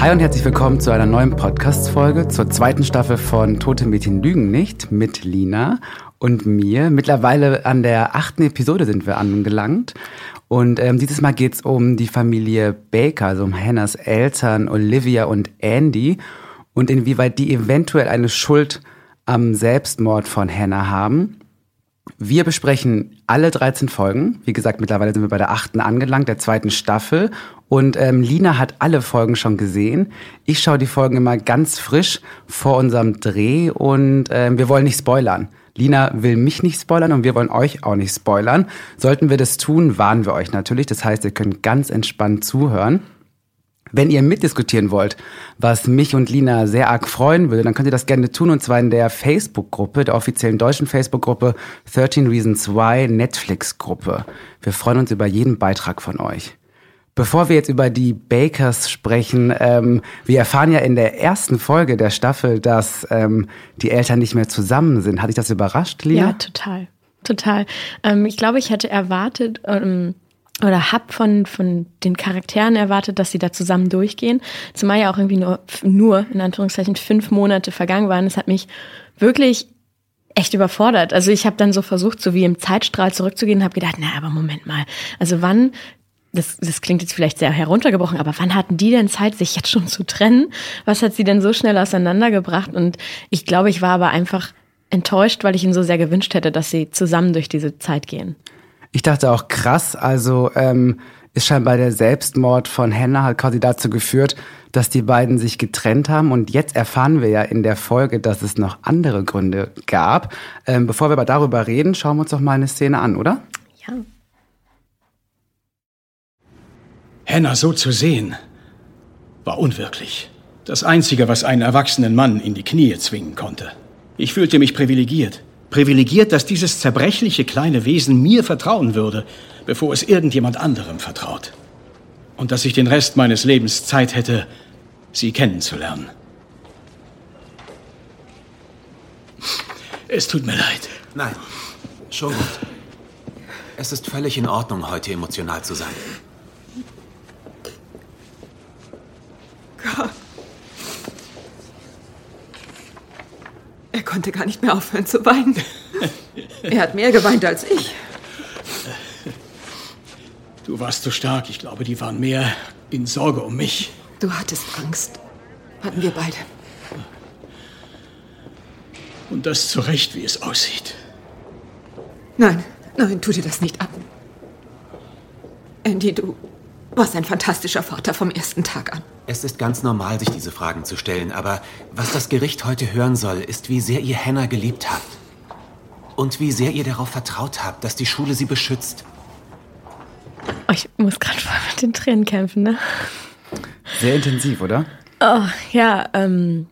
Hi und herzlich willkommen zu einer neuen Podcast-Folge zur zweiten Staffel von Tote Mädchen lügen nicht mit Lina und mir. Mittlerweile an der achten Episode sind wir angelangt. Und ähm, dieses Mal geht's um die Familie Baker, also um Hannahs Eltern Olivia und Andy und inwieweit die eventuell eine Schuld am Selbstmord von Hannah haben. Wir besprechen alle 13 Folgen. Wie gesagt, mittlerweile sind wir bei der achten angelangt, der zweiten Staffel. Und ähm, Lina hat alle Folgen schon gesehen. Ich schaue die Folgen immer ganz frisch vor unserem Dreh und ähm, wir wollen nicht spoilern. Lina will mich nicht spoilern und wir wollen euch auch nicht spoilern. Sollten wir das tun, warnen wir euch natürlich. Das heißt, ihr könnt ganz entspannt zuhören. Wenn ihr mitdiskutieren wollt, was mich und Lina sehr arg freuen würde, dann könnt ihr das gerne tun und zwar in der Facebook-Gruppe, der offiziellen deutschen Facebook-Gruppe 13 Reasons Why Netflix-Gruppe. Wir freuen uns über jeden Beitrag von euch. Bevor wir jetzt über die Bakers sprechen, ähm, wir erfahren ja in der ersten Folge der Staffel, dass ähm, die Eltern nicht mehr zusammen sind. Hat dich das überrascht, Lina? Ja, total. Total. Ähm, ich glaube, ich hätte erwartet, ähm, oder hab von, von den Charakteren erwartet, dass sie da zusammen durchgehen. Zumal ja auch irgendwie nur, nur, in Anführungszeichen, fünf Monate vergangen waren. Das hat mich wirklich echt überfordert. Also ich habe dann so versucht, so wie im Zeitstrahl zurückzugehen und habe gedacht, na, aber Moment mal. Also wann, das, das klingt jetzt vielleicht sehr heruntergebrochen, aber wann hatten die denn Zeit, sich jetzt schon zu trennen? Was hat sie denn so schnell auseinandergebracht? Und ich glaube, ich war aber einfach enttäuscht, weil ich ihnen so sehr gewünscht hätte, dass sie zusammen durch diese Zeit gehen. Ich dachte auch krass, also ähm, ist scheinbar der Selbstmord von Hannah hat quasi dazu geführt, dass die beiden sich getrennt haben. Und jetzt erfahren wir ja in der Folge, dass es noch andere Gründe gab. Ähm, bevor wir aber darüber reden, schauen wir uns doch mal eine Szene an, oder? Ja. Hannah so zu sehen, war unwirklich. Das Einzige, was einen erwachsenen Mann in die Knie zwingen konnte. Ich fühlte mich privilegiert. Privilegiert, dass dieses zerbrechliche kleine Wesen mir vertrauen würde, bevor es irgendjemand anderem vertraut. Und dass ich den Rest meines Lebens Zeit hätte, sie kennenzulernen. Es tut mir leid. Nein, schon gut. Es ist völlig in Ordnung, heute emotional zu sein. Gott. Er konnte gar nicht mehr aufhören zu weinen. Er hat mehr geweint als ich. Du warst so stark. Ich glaube, die waren mehr in Sorge um mich. Du hattest Angst. Hatten wir beide. Und das zu Recht, wie es aussieht. Nein, nein, tu dir das nicht an. Andy, du warst ein fantastischer Vater vom ersten Tag an. Es ist ganz normal, sich diese Fragen zu stellen, aber was das Gericht heute hören soll, ist, wie sehr ihr Hannah geliebt habt. Und wie sehr ihr darauf vertraut habt, dass die Schule sie beschützt. Oh, ich muss gerade voll mit den Tränen kämpfen, ne? Sehr intensiv, oder? Oh, ja, ähm,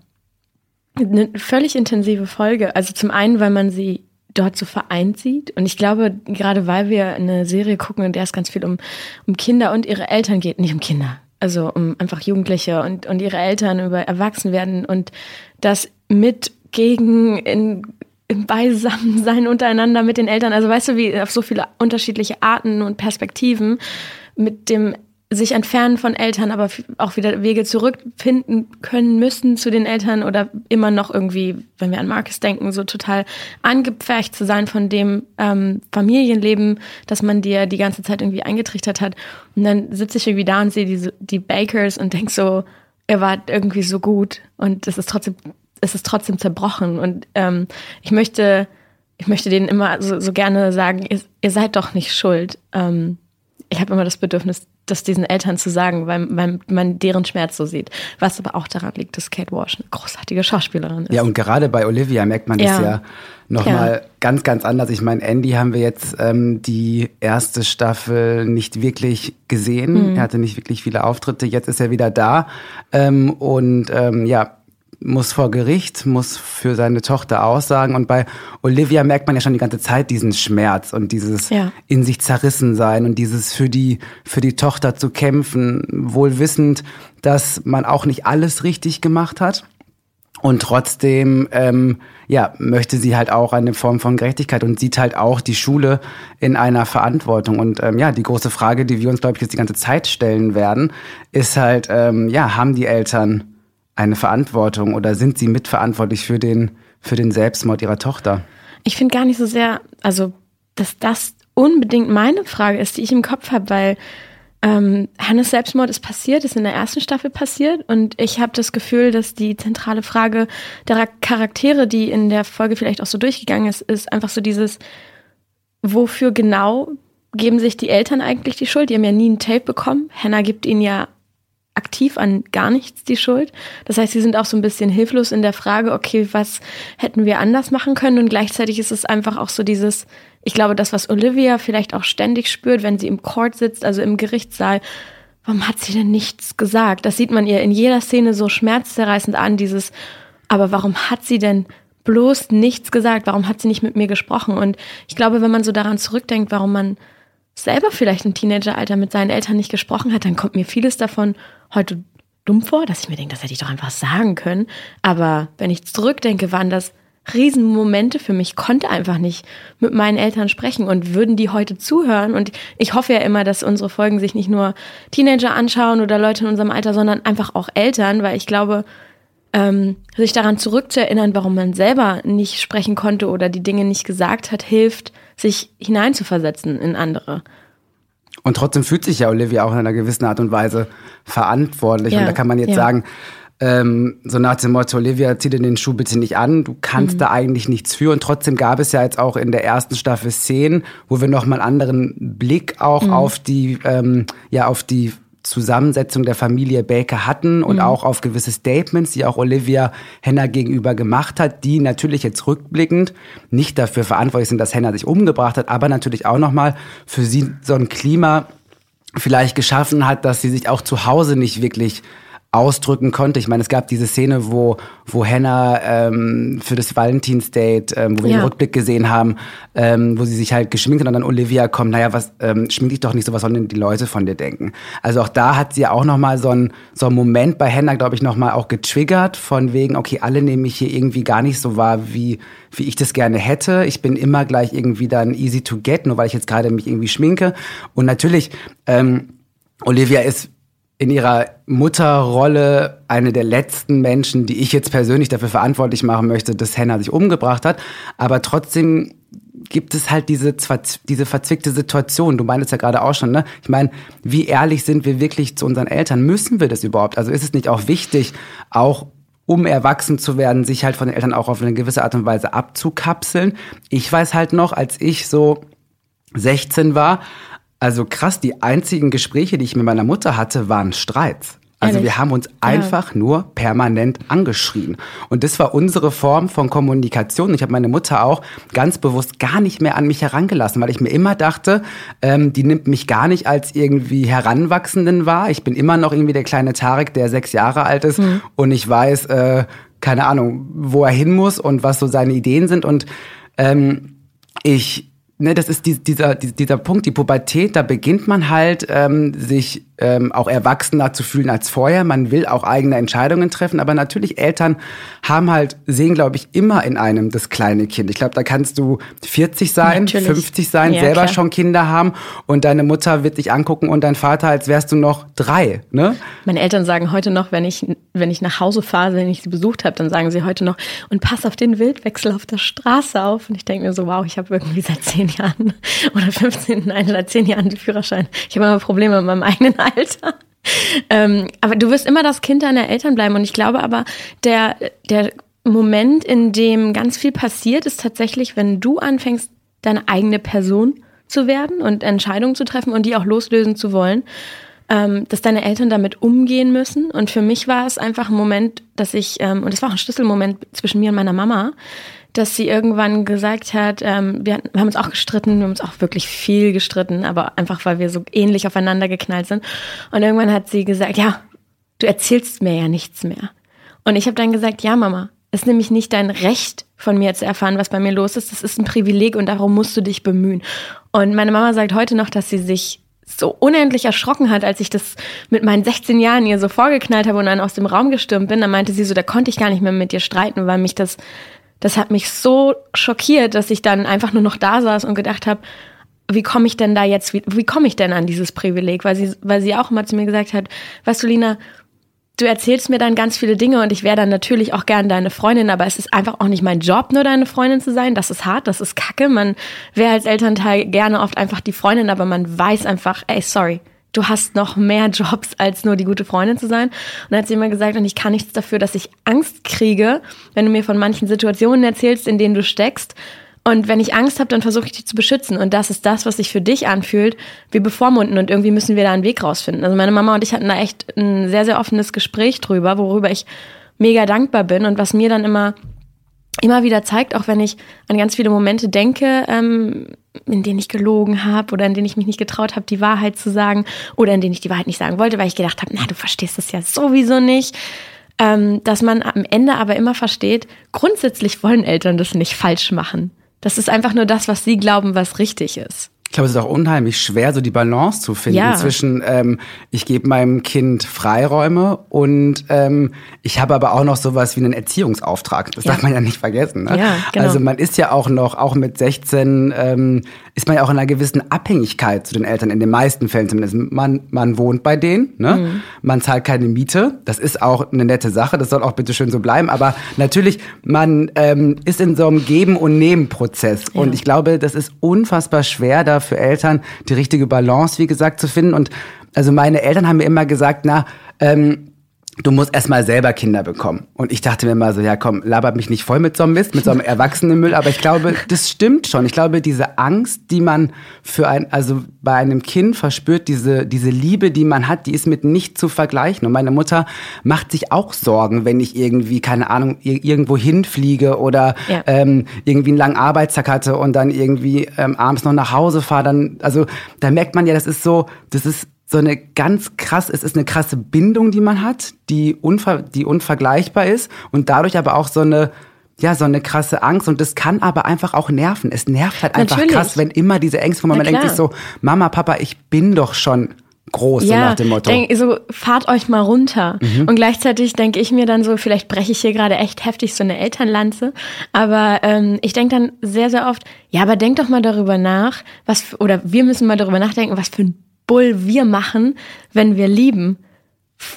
eine völlig intensive Folge. Also zum einen, weil man sie dort so vereint sieht. Und ich glaube, gerade weil wir eine Serie gucken, in der es ganz viel um, um Kinder und ihre Eltern geht, nicht um Kinder, also um einfach Jugendliche und, und ihre Eltern über Erwachsenwerden und das mit gegen in, im Beisammensein untereinander mit den Eltern. Also weißt du, wie auf so viele unterschiedliche Arten und Perspektiven mit dem sich entfernen von Eltern, aber auch wieder Wege zurückfinden können müssen zu den Eltern oder immer noch irgendwie, wenn wir an Marcus denken, so total angepfercht zu sein von dem ähm, Familienleben, das man dir die ganze Zeit irgendwie eingetrichtert hat. Und dann sitze ich irgendwie da und sehe die, die Bakers und denk so, er war irgendwie so gut und es ist trotzdem, es ist trotzdem zerbrochen. Und ähm, ich möchte, ich möchte denen immer so, so gerne sagen, ihr, ihr seid doch nicht schuld. Ähm, ich habe immer das Bedürfnis, das diesen Eltern zu sagen, weil, weil man deren Schmerz so sieht. Was aber auch daran liegt, dass Kate Walsh eine großartige Schauspielerin ist. Ja, und gerade bei Olivia merkt man das ja, ja nochmal ja. ganz, ganz anders. Ich meine, Andy haben wir jetzt ähm, die erste Staffel nicht wirklich gesehen. Mhm. Er hatte nicht wirklich viele Auftritte. Jetzt ist er wieder da. Ähm, und ähm, ja, muss vor Gericht, muss für seine Tochter aussagen. Und bei Olivia merkt man ja schon die ganze Zeit diesen Schmerz und dieses ja. in sich zerrissen sein und dieses für die, für die Tochter zu kämpfen, wohl wissend, dass man auch nicht alles richtig gemacht hat. Und trotzdem, ähm, ja, möchte sie halt auch eine Form von Gerechtigkeit und sieht halt auch die Schule in einer Verantwortung. Und ähm, ja, die große Frage, die wir uns, glaube ich, jetzt die ganze Zeit stellen werden, ist halt, ähm, ja, haben die Eltern eine Verantwortung oder sind sie mitverantwortlich für den, für den Selbstmord ihrer Tochter? Ich finde gar nicht so sehr, also, dass das unbedingt meine Frage ist, die ich im Kopf habe, weil ähm, Hannes Selbstmord ist passiert, ist in der ersten Staffel passiert und ich habe das Gefühl, dass die zentrale Frage der Charaktere, die in der Folge vielleicht auch so durchgegangen ist, ist einfach so dieses, wofür genau geben sich die Eltern eigentlich die Schuld? Die haben ja nie ein Tape bekommen. Hannah gibt ihnen ja aktiv an gar nichts die Schuld. Das heißt, sie sind auch so ein bisschen hilflos in der Frage, okay, was hätten wir anders machen können? Und gleichzeitig ist es einfach auch so dieses, ich glaube, das, was Olivia vielleicht auch ständig spürt, wenn sie im Court sitzt, also im Gerichtssaal, warum hat sie denn nichts gesagt? Das sieht man ihr in jeder Szene so schmerzzerreißend an, dieses, aber warum hat sie denn bloß nichts gesagt? Warum hat sie nicht mit mir gesprochen? Und ich glaube, wenn man so daran zurückdenkt, warum man selber vielleicht im Teenageralter mit seinen Eltern nicht gesprochen hat, dann kommt mir vieles davon heute dumm vor, dass ich mir denke, das hätte ich doch einfach sagen können. Aber wenn ich zurückdenke, waren das Riesenmomente für mich, konnte einfach nicht mit meinen Eltern sprechen und würden die heute zuhören. Und ich hoffe ja immer, dass unsere Folgen sich nicht nur Teenager anschauen oder Leute in unserem Alter, sondern einfach auch Eltern, weil ich glaube, ähm, sich daran zurückzuerinnern, warum man selber nicht sprechen konnte oder die Dinge nicht gesagt hat, hilft, sich hineinzuversetzen in andere. Und trotzdem fühlt sich ja Olivia auch in einer gewissen Art und Weise verantwortlich. Ja, und da kann man jetzt ja. sagen, ähm, so nach dem Motto, Olivia, zieh dir den Schuh bitte nicht an, du kannst mhm. da eigentlich nichts für. Und trotzdem gab es ja jetzt auch in der ersten Staffel Szenen, wo wir nochmal einen anderen Blick auch mhm. auf die, ähm, ja, auf die Zusammensetzung der Familie Baker hatten und mhm. auch auf gewisse Statements, die auch Olivia Henna gegenüber gemacht hat, die natürlich jetzt rückblickend nicht dafür verantwortlich sind, dass Henna sich umgebracht hat, aber natürlich auch nochmal für sie so ein Klima vielleicht geschaffen hat, dass sie sich auch zu Hause nicht wirklich ausdrücken konnte. Ich meine, es gab diese Szene, wo, wo Hannah ähm, für das Valentinsdate, ähm, wo wir ja. den Rückblick gesehen haben, ähm, wo sie sich halt geschminkt hat und dann Olivia kommt, naja, was, ähm, schmink dich doch nicht so, was sollen denn die Leute von dir denken? Also auch da hat sie ja auch nochmal so einen so einen Moment bei Hannah, glaube ich, nochmal auch getriggert, von wegen, okay, alle nehmen mich hier irgendwie gar nicht so wahr, wie, wie ich das gerne hätte. Ich bin immer gleich irgendwie dann easy to get, nur weil ich jetzt gerade mich irgendwie schminke. Und natürlich, ähm, Olivia ist in ihrer Mutterrolle eine der letzten Menschen, die ich jetzt persönlich dafür verantwortlich machen möchte, dass Hannah sich umgebracht hat. Aber trotzdem gibt es halt diese, diese verzwickte Situation. Du meintest ja gerade auch schon, ne? Ich meine, wie ehrlich sind wir wirklich zu unseren Eltern? Müssen wir das überhaupt? Also ist es nicht auch wichtig, auch um erwachsen zu werden, sich halt von den Eltern auch auf eine gewisse Art und Weise abzukapseln? Ich weiß halt noch, als ich so 16 war, also krass, die einzigen Gespräche, die ich mit meiner Mutter hatte, waren Streits. Also wir haben uns einfach ja. nur permanent angeschrien. Und das war unsere Form von Kommunikation. Ich habe meine Mutter auch ganz bewusst gar nicht mehr an mich herangelassen, weil ich mir immer dachte, ähm, die nimmt mich gar nicht als irgendwie Heranwachsenden wahr. Ich bin immer noch irgendwie der kleine Tarek, der sechs Jahre alt ist mhm. und ich weiß, äh, keine Ahnung, wo er hin muss und was so seine Ideen sind. Und ähm, ich ne, das ist die, dieser, dieser Punkt, die Pubertät, da beginnt man halt, ähm, sich ähm, auch erwachsener zu fühlen als vorher. Man will auch eigene Entscheidungen treffen, aber natürlich Eltern haben halt, sehen, glaube ich, immer in einem das kleine Kind. Ich glaube, da kannst du 40 sein, natürlich. 50 sein, ja, selber klar. schon Kinder haben und deine Mutter wird dich angucken und dein Vater, als wärst du noch drei. Ne? Meine Eltern sagen heute noch, wenn ich, wenn ich nach Hause fahre, wenn ich sie besucht habe, dann sagen sie heute noch, und pass auf den Wildwechsel auf der Straße auf. Und ich denke mir so, wow, ich habe irgendwie seit zehn Jahren oder 15, nein, seit zehn Jahren den Führerschein. Ich habe immer Probleme mit meinem eigenen Alter. Ähm, aber du wirst immer das Kind deiner Eltern bleiben. Und ich glaube aber, der, der Moment, in dem ganz viel passiert, ist tatsächlich, wenn du anfängst, deine eigene Person zu werden und Entscheidungen zu treffen und die auch loslösen zu wollen, ähm, dass deine Eltern damit umgehen müssen. Und für mich war es einfach ein Moment, dass ich, ähm, und es war auch ein Schlüsselmoment zwischen mir und meiner Mama, dass sie irgendwann gesagt hat, ähm, wir, wir, haben uns auch gestritten, wir haben uns auch wirklich viel gestritten, aber einfach weil wir so ähnlich aufeinander geknallt sind. Und irgendwann hat sie gesagt, ja, du erzählst mir ja nichts mehr. Und ich habe dann gesagt, ja, Mama, es ist nämlich nicht dein Recht, von mir zu erfahren, was bei mir los ist. Das ist ein Privileg und darum musst du dich bemühen. Und meine Mama sagt heute noch, dass sie sich so unendlich erschrocken hat, als ich das mit meinen 16 Jahren ihr so vorgeknallt habe und dann aus dem Raum gestürmt bin, dann meinte sie so, da konnte ich gar nicht mehr mit dir streiten, weil mich das, das hat mich so schockiert, dass ich dann einfach nur noch da saß und gedacht habe, wie komme ich denn da jetzt, wie, wie komme ich denn an dieses Privileg? Weil sie, weil sie auch immer zu mir gesagt hat, weißt du, Lina, du erzählst mir dann ganz viele Dinge und ich wäre dann natürlich auch gern deine Freundin, aber es ist einfach auch nicht mein Job, nur deine Freundin zu sein. Das ist hart, das ist kacke. Man wäre als Elternteil gerne oft einfach die Freundin, aber man weiß einfach, ey, sorry, du hast noch mehr Jobs, als nur die gute Freundin zu sein. Und dann hat sie immer gesagt, und ich kann nichts dafür, dass ich Angst kriege, wenn du mir von manchen Situationen erzählst, in denen du steckst und wenn ich Angst habe, dann versuche ich dich zu beschützen. Und das ist das, was sich für dich anfühlt. Wir bevormunden und irgendwie müssen wir da einen Weg rausfinden. Also meine Mama und ich hatten da echt ein sehr, sehr offenes Gespräch drüber, worüber ich mega dankbar bin und was mir dann immer immer wieder zeigt, auch wenn ich an ganz viele Momente denke, ähm, in denen ich gelogen habe oder in denen ich mich nicht getraut habe, die Wahrheit zu sagen oder in denen ich die Wahrheit nicht sagen wollte, weil ich gedacht habe, na, du verstehst das ja sowieso nicht. Ähm, dass man am Ende aber immer versteht, grundsätzlich wollen Eltern das nicht falsch machen. Das ist einfach nur das, was sie glauben, was richtig ist. Ich glaube, es ist auch unheimlich schwer, so die Balance zu finden ja. zwischen, ähm, ich gebe meinem Kind Freiräume und ähm, ich habe aber auch noch sowas wie einen Erziehungsauftrag. Das ja. darf man ja nicht vergessen. Ne? Ja, genau. Also man ist ja auch noch, auch mit 16, ähm, ist man ja auch in einer gewissen Abhängigkeit zu den Eltern, in den meisten Fällen zumindest. Man, man wohnt bei denen, ne? Mhm. man zahlt keine Miete. Das ist auch eine nette Sache, das soll auch bitte schön so bleiben. Aber natürlich, man ähm, ist in so einem Geben- und Nehmen-Prozess. Und ich glaube, das ist unfassbar schwer, da für Eltern die richtige Balance, wie gesagt, zu finden. Und also meine Eltern haben mir immer gesagt, na, ähm, du musst erstmal selber Kinder bekommen. Und ich dachte mir immer so, ja komm, labert mich nicht voll mit so einem Mist, mit so einem Erwachsenenmüll. Aber ich glaube, das stimmt schon. Ich glaube, diese Angst, die man für ein, also bei einem Kind verspürt, diese, diese Liebe, die man hat, die ist mit nicht zu vergleichen. Und meine Mutter macht sich auch Sorgen, wenn ich irgendwie, keine Ahnung, irgendwo hinfliege oder ja. ähm, irgendwie einen langen Arbeitstag hatte und dann irgendwie ähm, abends noch nach Hause fahre. Dann, also da merkt man ja, das ist so, das ist so eine ganz krass, es ist eine krasse Bindung, die man hat, die, unver, die unvergleichbar ist und dadurch aber auch so eine, ja, so eine krasse Angst und das kann aber einfach auch nerven. Es nervt halt einfach Natürlich. krass, wenn immer diese Ängste kommen. Man denkt sich so, Mama, Papa, ich bin doch schon groß, ja, so nach dem Motto. Denk, so, fahrt euch mal runter. Mhm. Und gleichzeitig denke ich mir dann so, vielleicht breche ich hier gerade echt heftig so eine Elternlanze. Aber ähm, ich denke dann sehr, sehr oft, ja, aber denk doch mal darüber nach, was, oder wir müssen mal darüber nachdenken, was für ein Bull wir machen, wenn wir lieben.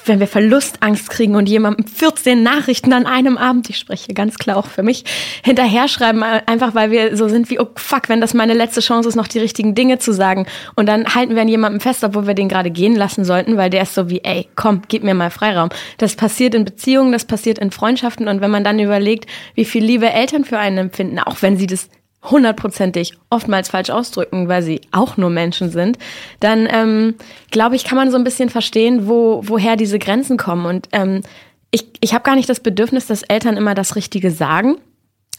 Wenn wir Verlustangst kriegen und jemandem 14 Nachrichten an einem Abend, ich spreche ganz klar auch für mich, hinterher schreiben, einfach weil wir so sind wie, oh fuck, wenn das meine letzte Chance ist, noch die richtigen Dinge zu sagen. Und dann halten wir an jemandem fest, obwohl wir den gerade gehen lassen sollten, weil der ist so wie, ey, komm, gib mir mal Freiraum. Das passiert in Beziehungen, das passiert in Freundschaften. Und wenn man dann überlegt, wie viel Liebe Eltern für einen empfinden, auch wenn sie das hundertprozentig oftmals falsch ausdrücken, weil sie auch nur Menschen sind, dann ähm, glaube ich, kann man so ein bisschen verstehen, wo, woher diese Grenzen kommen. Und ähm, ich, ich habe gar nicht das Bedürfnis, dass Eltern immer das Richtige sagen.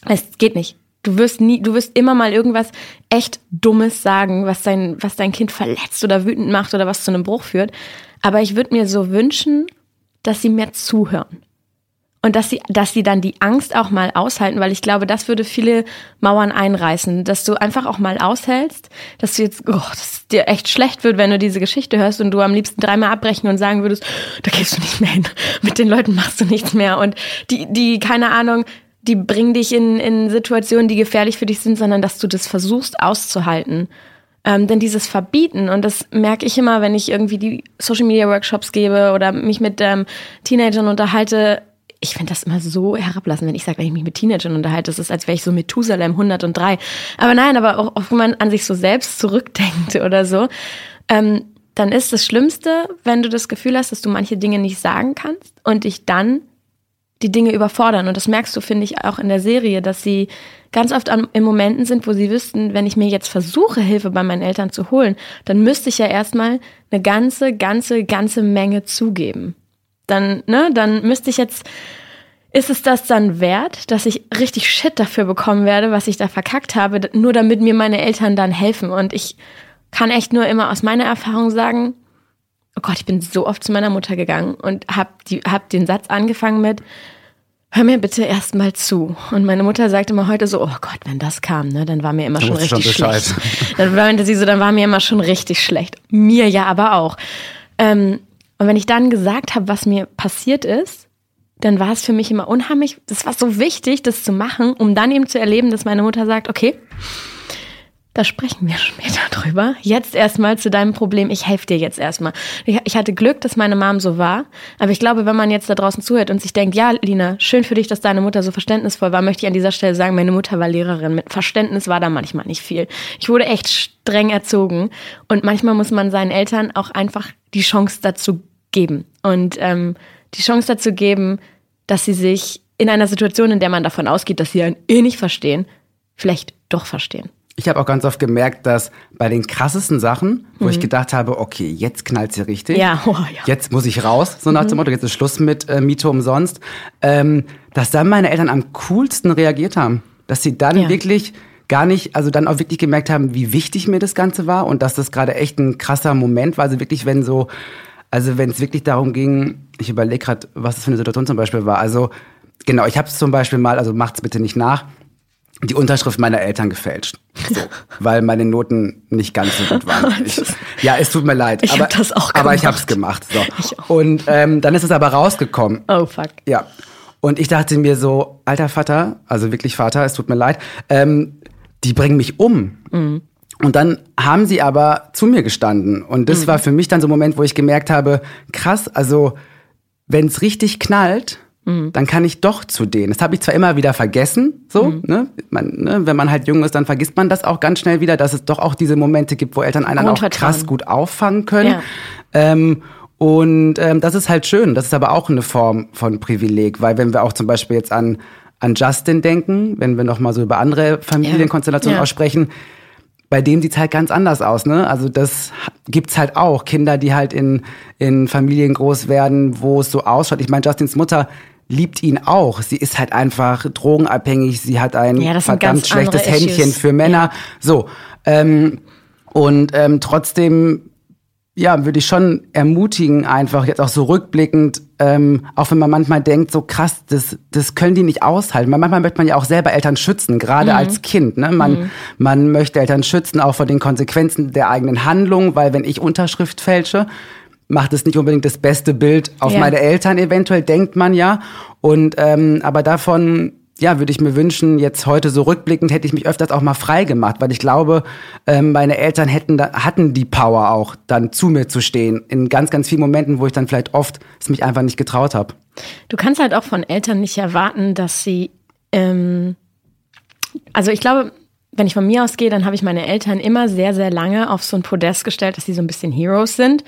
Es geht nicht. Du wirst nie, du wirst immer mal irgendwas echt Dummes sagen, was dein, was dein Kind verletzt oder wütend macht oder was zu einem Bruch führt. Aber ich würde mir so wünschen, dass sie mehr zuhören. Und dass sie, dass sie dann die Angst auch mal aushalten, weil ich glaube, das würde viele Mauern einreißen, dass du einfach auch mal aushältst, dass du jetzt, oh, dass es dir echt schlecht wird, wenn du diese Geschichte hörst und du am liebsten dreimal abbrechen und sagen würdest, da gehst du nicht mehr hin, mit den Leuten machst du nichts mehr und die, die, keine Ahnung, die bringen dich in, in Situationen, die gefährlich für dich sind, sondern dass du das versuchst auszuhalten. Ähm, denn dieses Verbieten, und das merke ich immer, wenn ich irgendwie die Social Media Workshops gebe oder mich mit ähm, Teenagern unterhalte, ich finde das immer so herablassen, wenn ich sage, wenn ich mich mit Teenagern unterhalte, das ist, als wäre ich so Methusalem 103. Aber nein, aber auch, auch wenn man an sich so selbst zurückdenkt oder so, ähm, dann ist das Schlimmste, wenn du das Gefühl hast, dass du manche Dinge nicht sagen kannst und dich dann die Dinge überfordern. Und das merkst du, finde ich, auch in der Serie, dass sie ganz oft an, in Momenten sind, wo sie wüssten, wenn ich mir jetzt versuche, Hilfe bei meinen Eltern zu holen, dann müsste ich ja erstmal eine ganze, ganze, ganze Menge zugeben dann, ne, dann müsste ich jetzt, ist es das dann wert, dass ich richtig Shit dafür bekommen werde, was ich da verkackt habe, nur damit mir meine Eltern dann helfen? Und ich kann echt nur immer aus meiner Erfahrung sagen, oh Gott, ich bin so oft zu meiner Mutter gegangen und hab, die, hab den Satz angefangen mit, hör mir bitte erstmal zu. Und meine Mutter sagte immer heute so, oh Gott, wenn das kam, ne, dann war mir immer schon richtig schon schlecht. Dann meinte sie so, dann war mir immer schon richtig schlecht. Mir ja aber auch. Ähm, und wenn ich dann gesagt habe, was mir passiert ist, dann war es für mich immer unheimlich, das war so wichtig, das zu machen, um dann eben zu erleben, dass meine Mutter sagt, okay, da sprechen wir später drüber. Jetzt erstmal zu deinem Problem. Ich helfe dir jetzt erstmal. Ich hatte Glück, dass meine Mom so war. Aber ich glaube, wenn man jetzt da draußen zuhört und sich denkt, ja, Lina, schön für dich, dass deine Mutter so verständnisvoll war, möchte ich an dieser Stelle sagen, meine Mutter war Lehrerin. Mit Verständnis war da manchmal nicht viel. Ich wurde echt streng erzogen. Und manchmal muss man seinen Eltern auch einfach die Chance dazu geben. Und ähm, die Chance dazu geben, dass sie sich in einer Situation, in der man davon ausgeht, dass sie einen eh nicht verstehen, vielleicht doch verstehen ich habe auch ganz oft gemerkt, dass bei den krassesten Sachen, wo mhm. ich gedacht habe, okay, jetzt knallt sie richtig, ja. Oh, ja. jetzt muss ich raus, so nach mhm. dem Motto, jetzt ist Schluss mit äh, Miete umsonst, ähm, dass dann meine Eltern am coolsten reagiert haben. Dass sie dann ja. wirklich gar nicht, also dann auch wirklich gemerkt haben, wie wichtig mir das Ganze war und dass das gerade echt ein krasser Moment war. Also wirklich, wenn so, also wenn es wirklich darum ging, ich überlege gerade, was das für eine Situation zum Beispiel war. Also genau, ich habe es zum Beispiel mal, also macht's bitte nicht nach die Unterschrift meiner Eltern gefälscht. So, weil meine Noten nicht ganz so gut waren. Ich, ja, es tut mir leid. Ich aber, hab das auch gemacht. Aber ich habe es gemacht. So. Und ähm, dann ist es aber rausgekommen. Oh fuck. Ja. Und ich dachte mir so, alter Vater, also wirklich Vater, es tut mir leid, ähm, die bringen mich um. Mhm. Und dann haben sie aber zu mir gestanden. Und das mhm. war für mich dann so ein Moment, wo ich gemerkt habe, krass, also wenn es richtig knallt, Mhm. Dann kann ich doch zu denen. Das habe ich zwar immer wieder vergessen, so, mhm. ne? Man, ne? wenn man halt jung ist, dann vergisst man das auch ganz schnell wieder, dass es doch auch diese Momente gibt, wo Eltern einen auch krass gut auffangen können. Ja. Ähm, und ähm, das ist halt schön. Das ist aber auch eine Form von Privileg, weil wenn wir auch zum Beispiel jetzt an an Justin denken, wenn wir noch mal so über andere Familienkonstellationen ja. aussprechen, bei dem sieht's halt ganz anders aus, ne? Also das gibt's halt auch. Kinder, die halt in, in Familien groß werden, wo es so ausschaut. Ich meine, Justins Mutter liebt ihn auch. Sie ist halt einfach drogenabhängig. Sie hat ein ja, verdammt schlechtes Händchen für Männer. Ja. So. Ähm, und ähm, trotzdem, ja, würde ich schon ermutigen, einfach jetzt auch so rückblickend, ähm, auch wenn man manchmal denkt, so krass, das, das können die nicht aushalten. Manchmal möchte man ja auch selber Eltern schützen, gerade mhm. als Kind. Ne? Man, mhm. man möchte Eltern schützen, auch vor den Konsequenzen der eigenen Handlung, weil wenn ich Unterschrift fälsche, macht es nicht unbedingt das beste Bild auf ja. meine Eltern eventuell, denkt man ja. Und ähm, aber davon ja, würde ich mir wünschen, jetzt heute so rückblickend hätte ich mich öfters auch mal frei gemacht, weil ich glaube, ähm, meine Eltern hätten hatten die Power auch, dann zu mir zu stehen. In ganz, ganz vielen Momenten, wo ich dann vielleicht oft es mich einfach nicht getraut habe. Du kannst halt auch von Eltern nicht erwarten, dass sie, ähm, also ich glaube, wenn ich von mir ausgehe, dann habe ich meine Eltern immer sehr, sehr lange auf so ein Podest gestellt, dass sie so ein bisschen Heroes sind.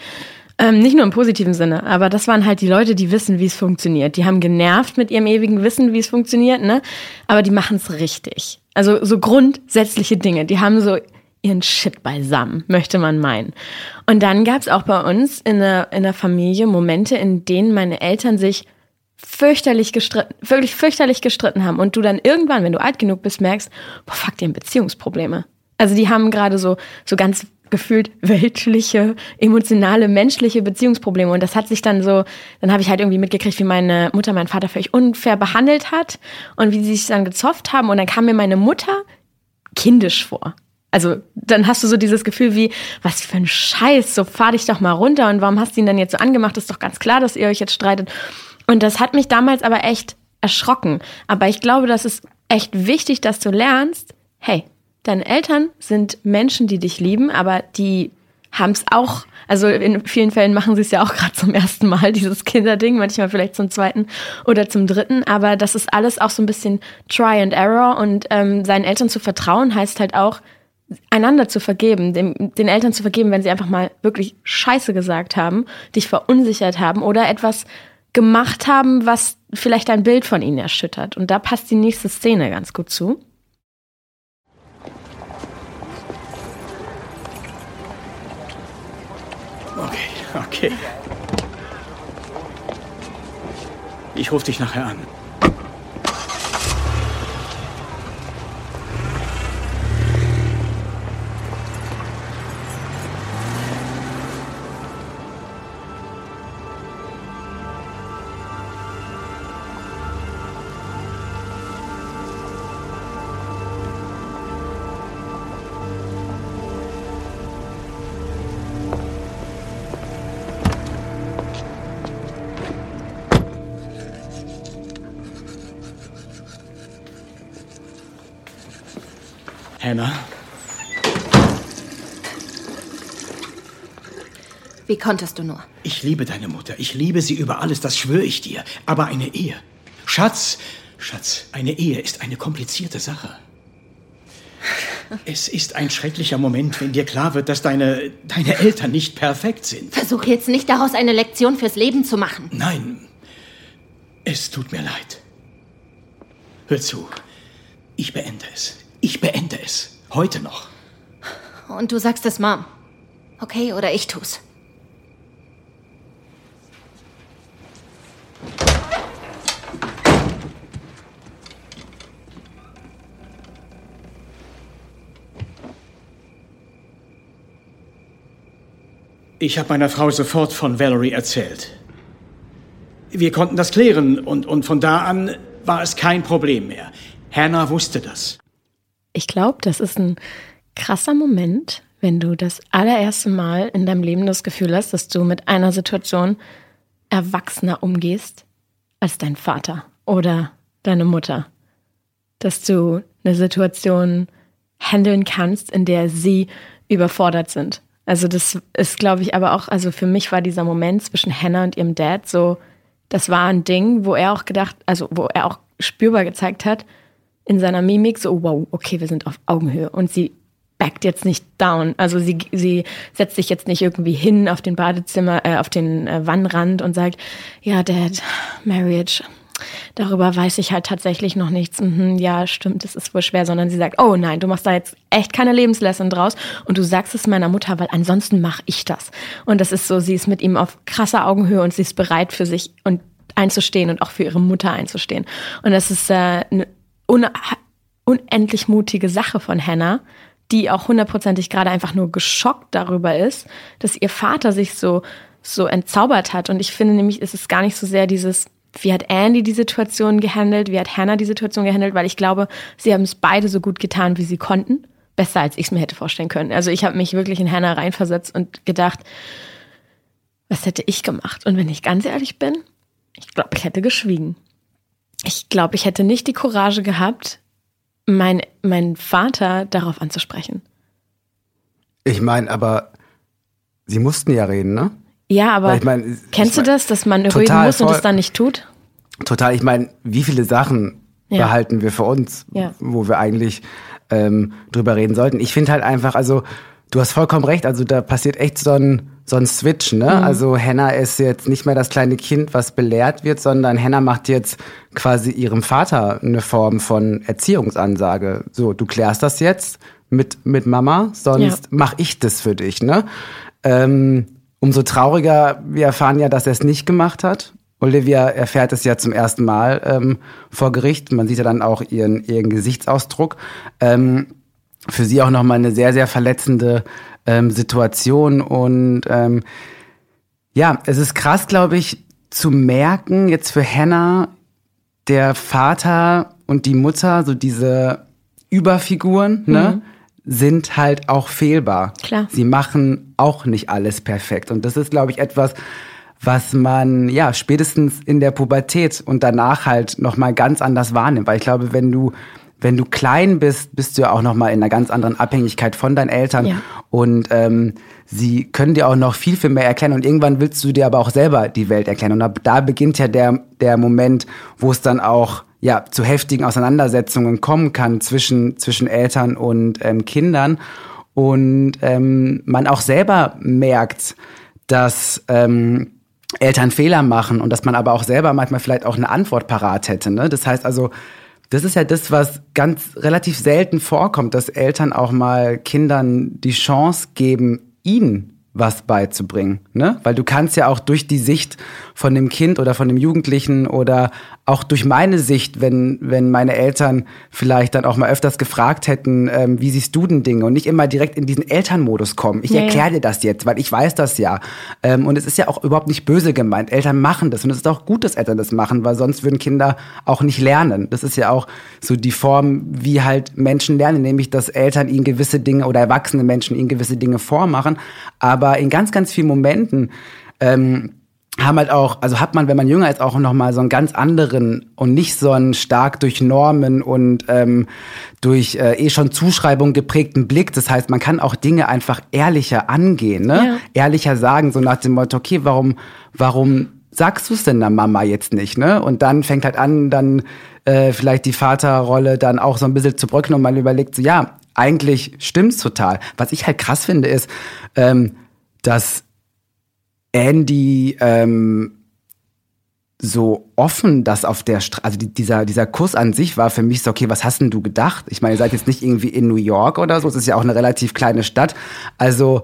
Ähm, nicht nur im positiven Sinne, aber das waren halt die Leute, die wissen, wie es funktioniert. Die haben genervt mit ihrem ewigen Wissen, wie es funktioniert, ne? Aber die machen es richtig. Also so grundsätzliche Dinge. Die haben so ihren Shit beisammen, möchte man meinen. Und dann gab es auch bei uns in der, in der Familie Momente, in denen meine Eltern sich fürchterlich gestritten, wirklich fürchterlich gestritten haben. Und du dann irgendwann, wenn du alt genug bist, merkst, boah, fuck, die haben Beziehungsprobleme. Also die haben gerade so, so ganz gefühlt weltliche, emotionale, menschliche Beziehungsprobleme. Und das hat sich dann so, dann habe ich halt irgendwie mitgekriegt, wie meine Mutter meinen Vater völlig unfair behandelt hat und wie sie sich dann gezofft haben. Und dann kam mir meine Mutter kindisch vor. Also dann hast du so dieses Gefühl wie, was für ein Scheiß, so fahr dich doch mal runter und warum hast du ihn dann jetzt so angemacht? Ist doch ganz klar, dass ihr euch jetzt streitet. Und das hat mich damals aber echt erschrocken. Aber ich glaube, das ist echt wichtig, dass du lernst, hey, Deine Eltern sind Menschen, die dich lieben, aber die haben es auch, also in vielen Fällen machen sie es ja auch gerade zum ersten Mal, dieses Kinderding, manchmal vielleicht zum zweiten oder zum dritten, aber das ist alles auch so ein bisschen Try and Error und ähm, seinen Eltern zu vertrauen heißt halt auch, einander zu vergeben, dem, den Eltern zu vergeben, wenn sie einfach mal wirklich Scheiße gesagt haben, dich verunsichert haben oder etwas gemacht haben, was vielleicht ein Bild von ihnen erschüttert. Und da passt die nächste Szene ganz gut zu. Okay. Ich rufe dich nachher an. Hannah. Wie konntest du nur? Ich liebe deine Mutter. Ich liebe sie über alles, das schwöre ich dir. Aber eine Ehe. Schatz, Schatz, eine Ehe ist eine komplizierte Sache. Es ist ein schrecklicher Moment, wenn dir klar wird, dass deine, deine Eltern nicht perfekt sind. Versuch jetzt nicht daraus eine Lektion fürs Leben zu machen. Nein, es tut mir leid. Hör zu, ich beende es. Ich beende es. Heute noch. Und du sagst es Mom. Okay, oder ich tu's. Ich habe meiner Frau sofort von Valerie erzählt. Wir konnten das klären und, und von da an war es kein Problem mehr. Hannah wusste das. Ich glaube, das ist ein krasser Moment, wenn du das allererste Mal in deinem Leben das Gefühl hast, dass du mit einer Situation erwachsener umgehst als dein Vater oder deine Mutter. Dass du eine Situation handeln kannst, in der sie überfordert sind. Also das ist, glaube ich, aber auch, also für mich war dieser Moment zwischen Hannah und ihrem Dad so, das war ein Ding, wo er auch gedacht, also wo er auch spürbar gezeigt hat, in seiner Mimik so, wow, okay, wir sind auf Augenhöhe. Und sie backt jetzt nicht down. Also sie, sie setzt sich jetzt nicht irgendwie hin auf den Badezimmer, äh, auf den äh, Wannrand und sagt, ja, Dad, Marriage, darüber weiß ich halt tatsächlich noch nichts. Mhm, ja, stimmt, es ist wohl schwer, sondern sie sagt, oh nein, du machst da jetzt echt keine Lebenslesson draus und du sagst es meiner Mutter, weil ansonsten mache ich das. Und das ist so, sie ist mit ihm auf krasser Augenhöhe und sie ist bereit für sich und einzustehen und auch für ihre Mutter einzustehen. Und das ist äh, un unendlich mutige Sache von Hannah, die auch hundertprozentig gerade einfach nur geschockt darüber ist, dass ihr Vater sich so so entzaubert hat. Und ich finde nämlich, ist es gar nicht so sehr dieses wie hat Andy die Situation gehandelt, wie hat Hannah die Situation gehandelt, weil ich glaube, sie haben es beide so gut getan, wie sie konnten. Besser, als ich es mir hätte vorstellen können. Also ich habe mich wirklich in Hannah reinversetzt und gedacht, was hätte ich gemacht? Und wenn ich ganz ehrlich bin, ich glaube, ich hätte geschwiegen. Ich glaube, ich hätte nicht die Courage gehabt, mein, meinen Vater darauf anzusprechen. Ich meine, aber sie mussten ja reden, ne? Ja, aber ich mein, kennst ich mein, du das, dass man reden muss und es dann nicht tut? Total. Ich meine, wie viele Sachen ja. behalten wir für uns, ja. wo wir eigentlich ähm, drüber reden sollten? Ich finde halt einfach, also du hast vollkommen recht, also da passiert echt so ein, so ein Switch, ne? Mhm. Also Hannah ist jetzt nicht mehr das kleine Kind, was belehrt wird, sondern Hannah macht jetzt quasi ihrem Vater eine Form von Erziehungsansage. So, du klärst das jetzt mit, mit Mama, sonst ja. mach ich das für dich, ne? Ähm, Umso trauriger, wir erfahren ja, dass er es nicht gemacht hat. Olivia erfährt es ja zum ersten Mal ähm, vor Gericht. Man sieht ja dann auch ihren, ihren Gesichtsausdruck. Ähm, für sie auch nochmal eine sehr, sehr verletzende ähm, Situation. Und ähm, ja, es ist krass, glaube ich, zu merken, jetzt für Hannah, der Vater und die Mutter, so diese Überfiguren, ne? mhm. ne? sind halt auch fehlbar. Klar. Sie machen auch nicht alles perfekt. Und das ist, glaube ich, etwas, was man ja spätestens in der Pubertät und danach halt noch mal ganz anders wahrnimmt, weil ich glaube, wenn du wenn du klein bist, bist du ja auch noch mal in einer ganz anderen Abhängigkeit von deinen Eltern ja. und ähm, sie können dir auch noch viel viel mehr erklären und irgendwann willst du dir aber auch selber die Welt erklären und ab da beginnt ja der der Moment, wo es dann auch ja, zu heftigen Auseinandersetzungen kommen kann zwischen, zwischen Eltern und ähm, Kindern. Und ähm, man auch selber merkt, dass ähm, Eltern Fehler machen und dass man aber auch selber manchmal vielleicht auch eine Antwort parat hätte. Ne? Das heißt also, das ist ja das, was ganz relativ selten vorkommt, dass Eltern auch mal Kindern die Chance geben, ihnen was beizubringen, ne? Weil du kannst ja auch durch die Sicht von dem Kind oder von dem Jugendlichen oder auch durch meine Sicht, wenn wenn meine Eltern vielleicht dann auch mal öfters gefragt hätten, ähm, wie siehst du denn Dinge und nicht immer direkt in diesen Elternmodus kommen. Ich nee. erkläre dir das jetzt, weil ich weiß das ja. Ähm, und es ist ja auch überhaupt nicht böse gemeint. Eltern machen das und es ist auch gut, dass Eltern das machen, weil sonst würden Kinder auch nicht lernen. Das ist ja auch so die Form, wie halt Menschen lernen, nämlich dass Eltern ihnen gewisse Dinge oder erwachsene Menschen ihnen gewisse Dinge vormachen, aber aber in ganz, ganz vielen Momenten ähm, haben halt auch, also hat man, wenn man jünger ist, auch noch mal so einen ganz anderen und nicht so einen stark durch Normen und ähm, durch äh, eh schon Zuschreibung geprägten Blick. Das heißt, man kann auch Dinge einfach ehrlicher angehen, ne? Ja. Ehrlicher sagen, so nach dem Motto, okay, warum, warum sagst du es denn der Mama jetzt nicht, ne? Und dann fängt halt an, dann äh, vielleicht die Vaterrolle dann auch so ein bisschen zu bröckeln und man überlegt so, ja, eigentlich stimmt's total. Was ich halt krass finde, ist, ähm, dass Andy ähm, so offen, dass auf der Straße, also die, dieser, dieser Kuss an sich war für mich so, okay, was hast denn du gedacht? Ich meine, ihr seid jetzt nicht irgendwie in New York oder so, es ist ja auch eine relativ kleine Stadt. Also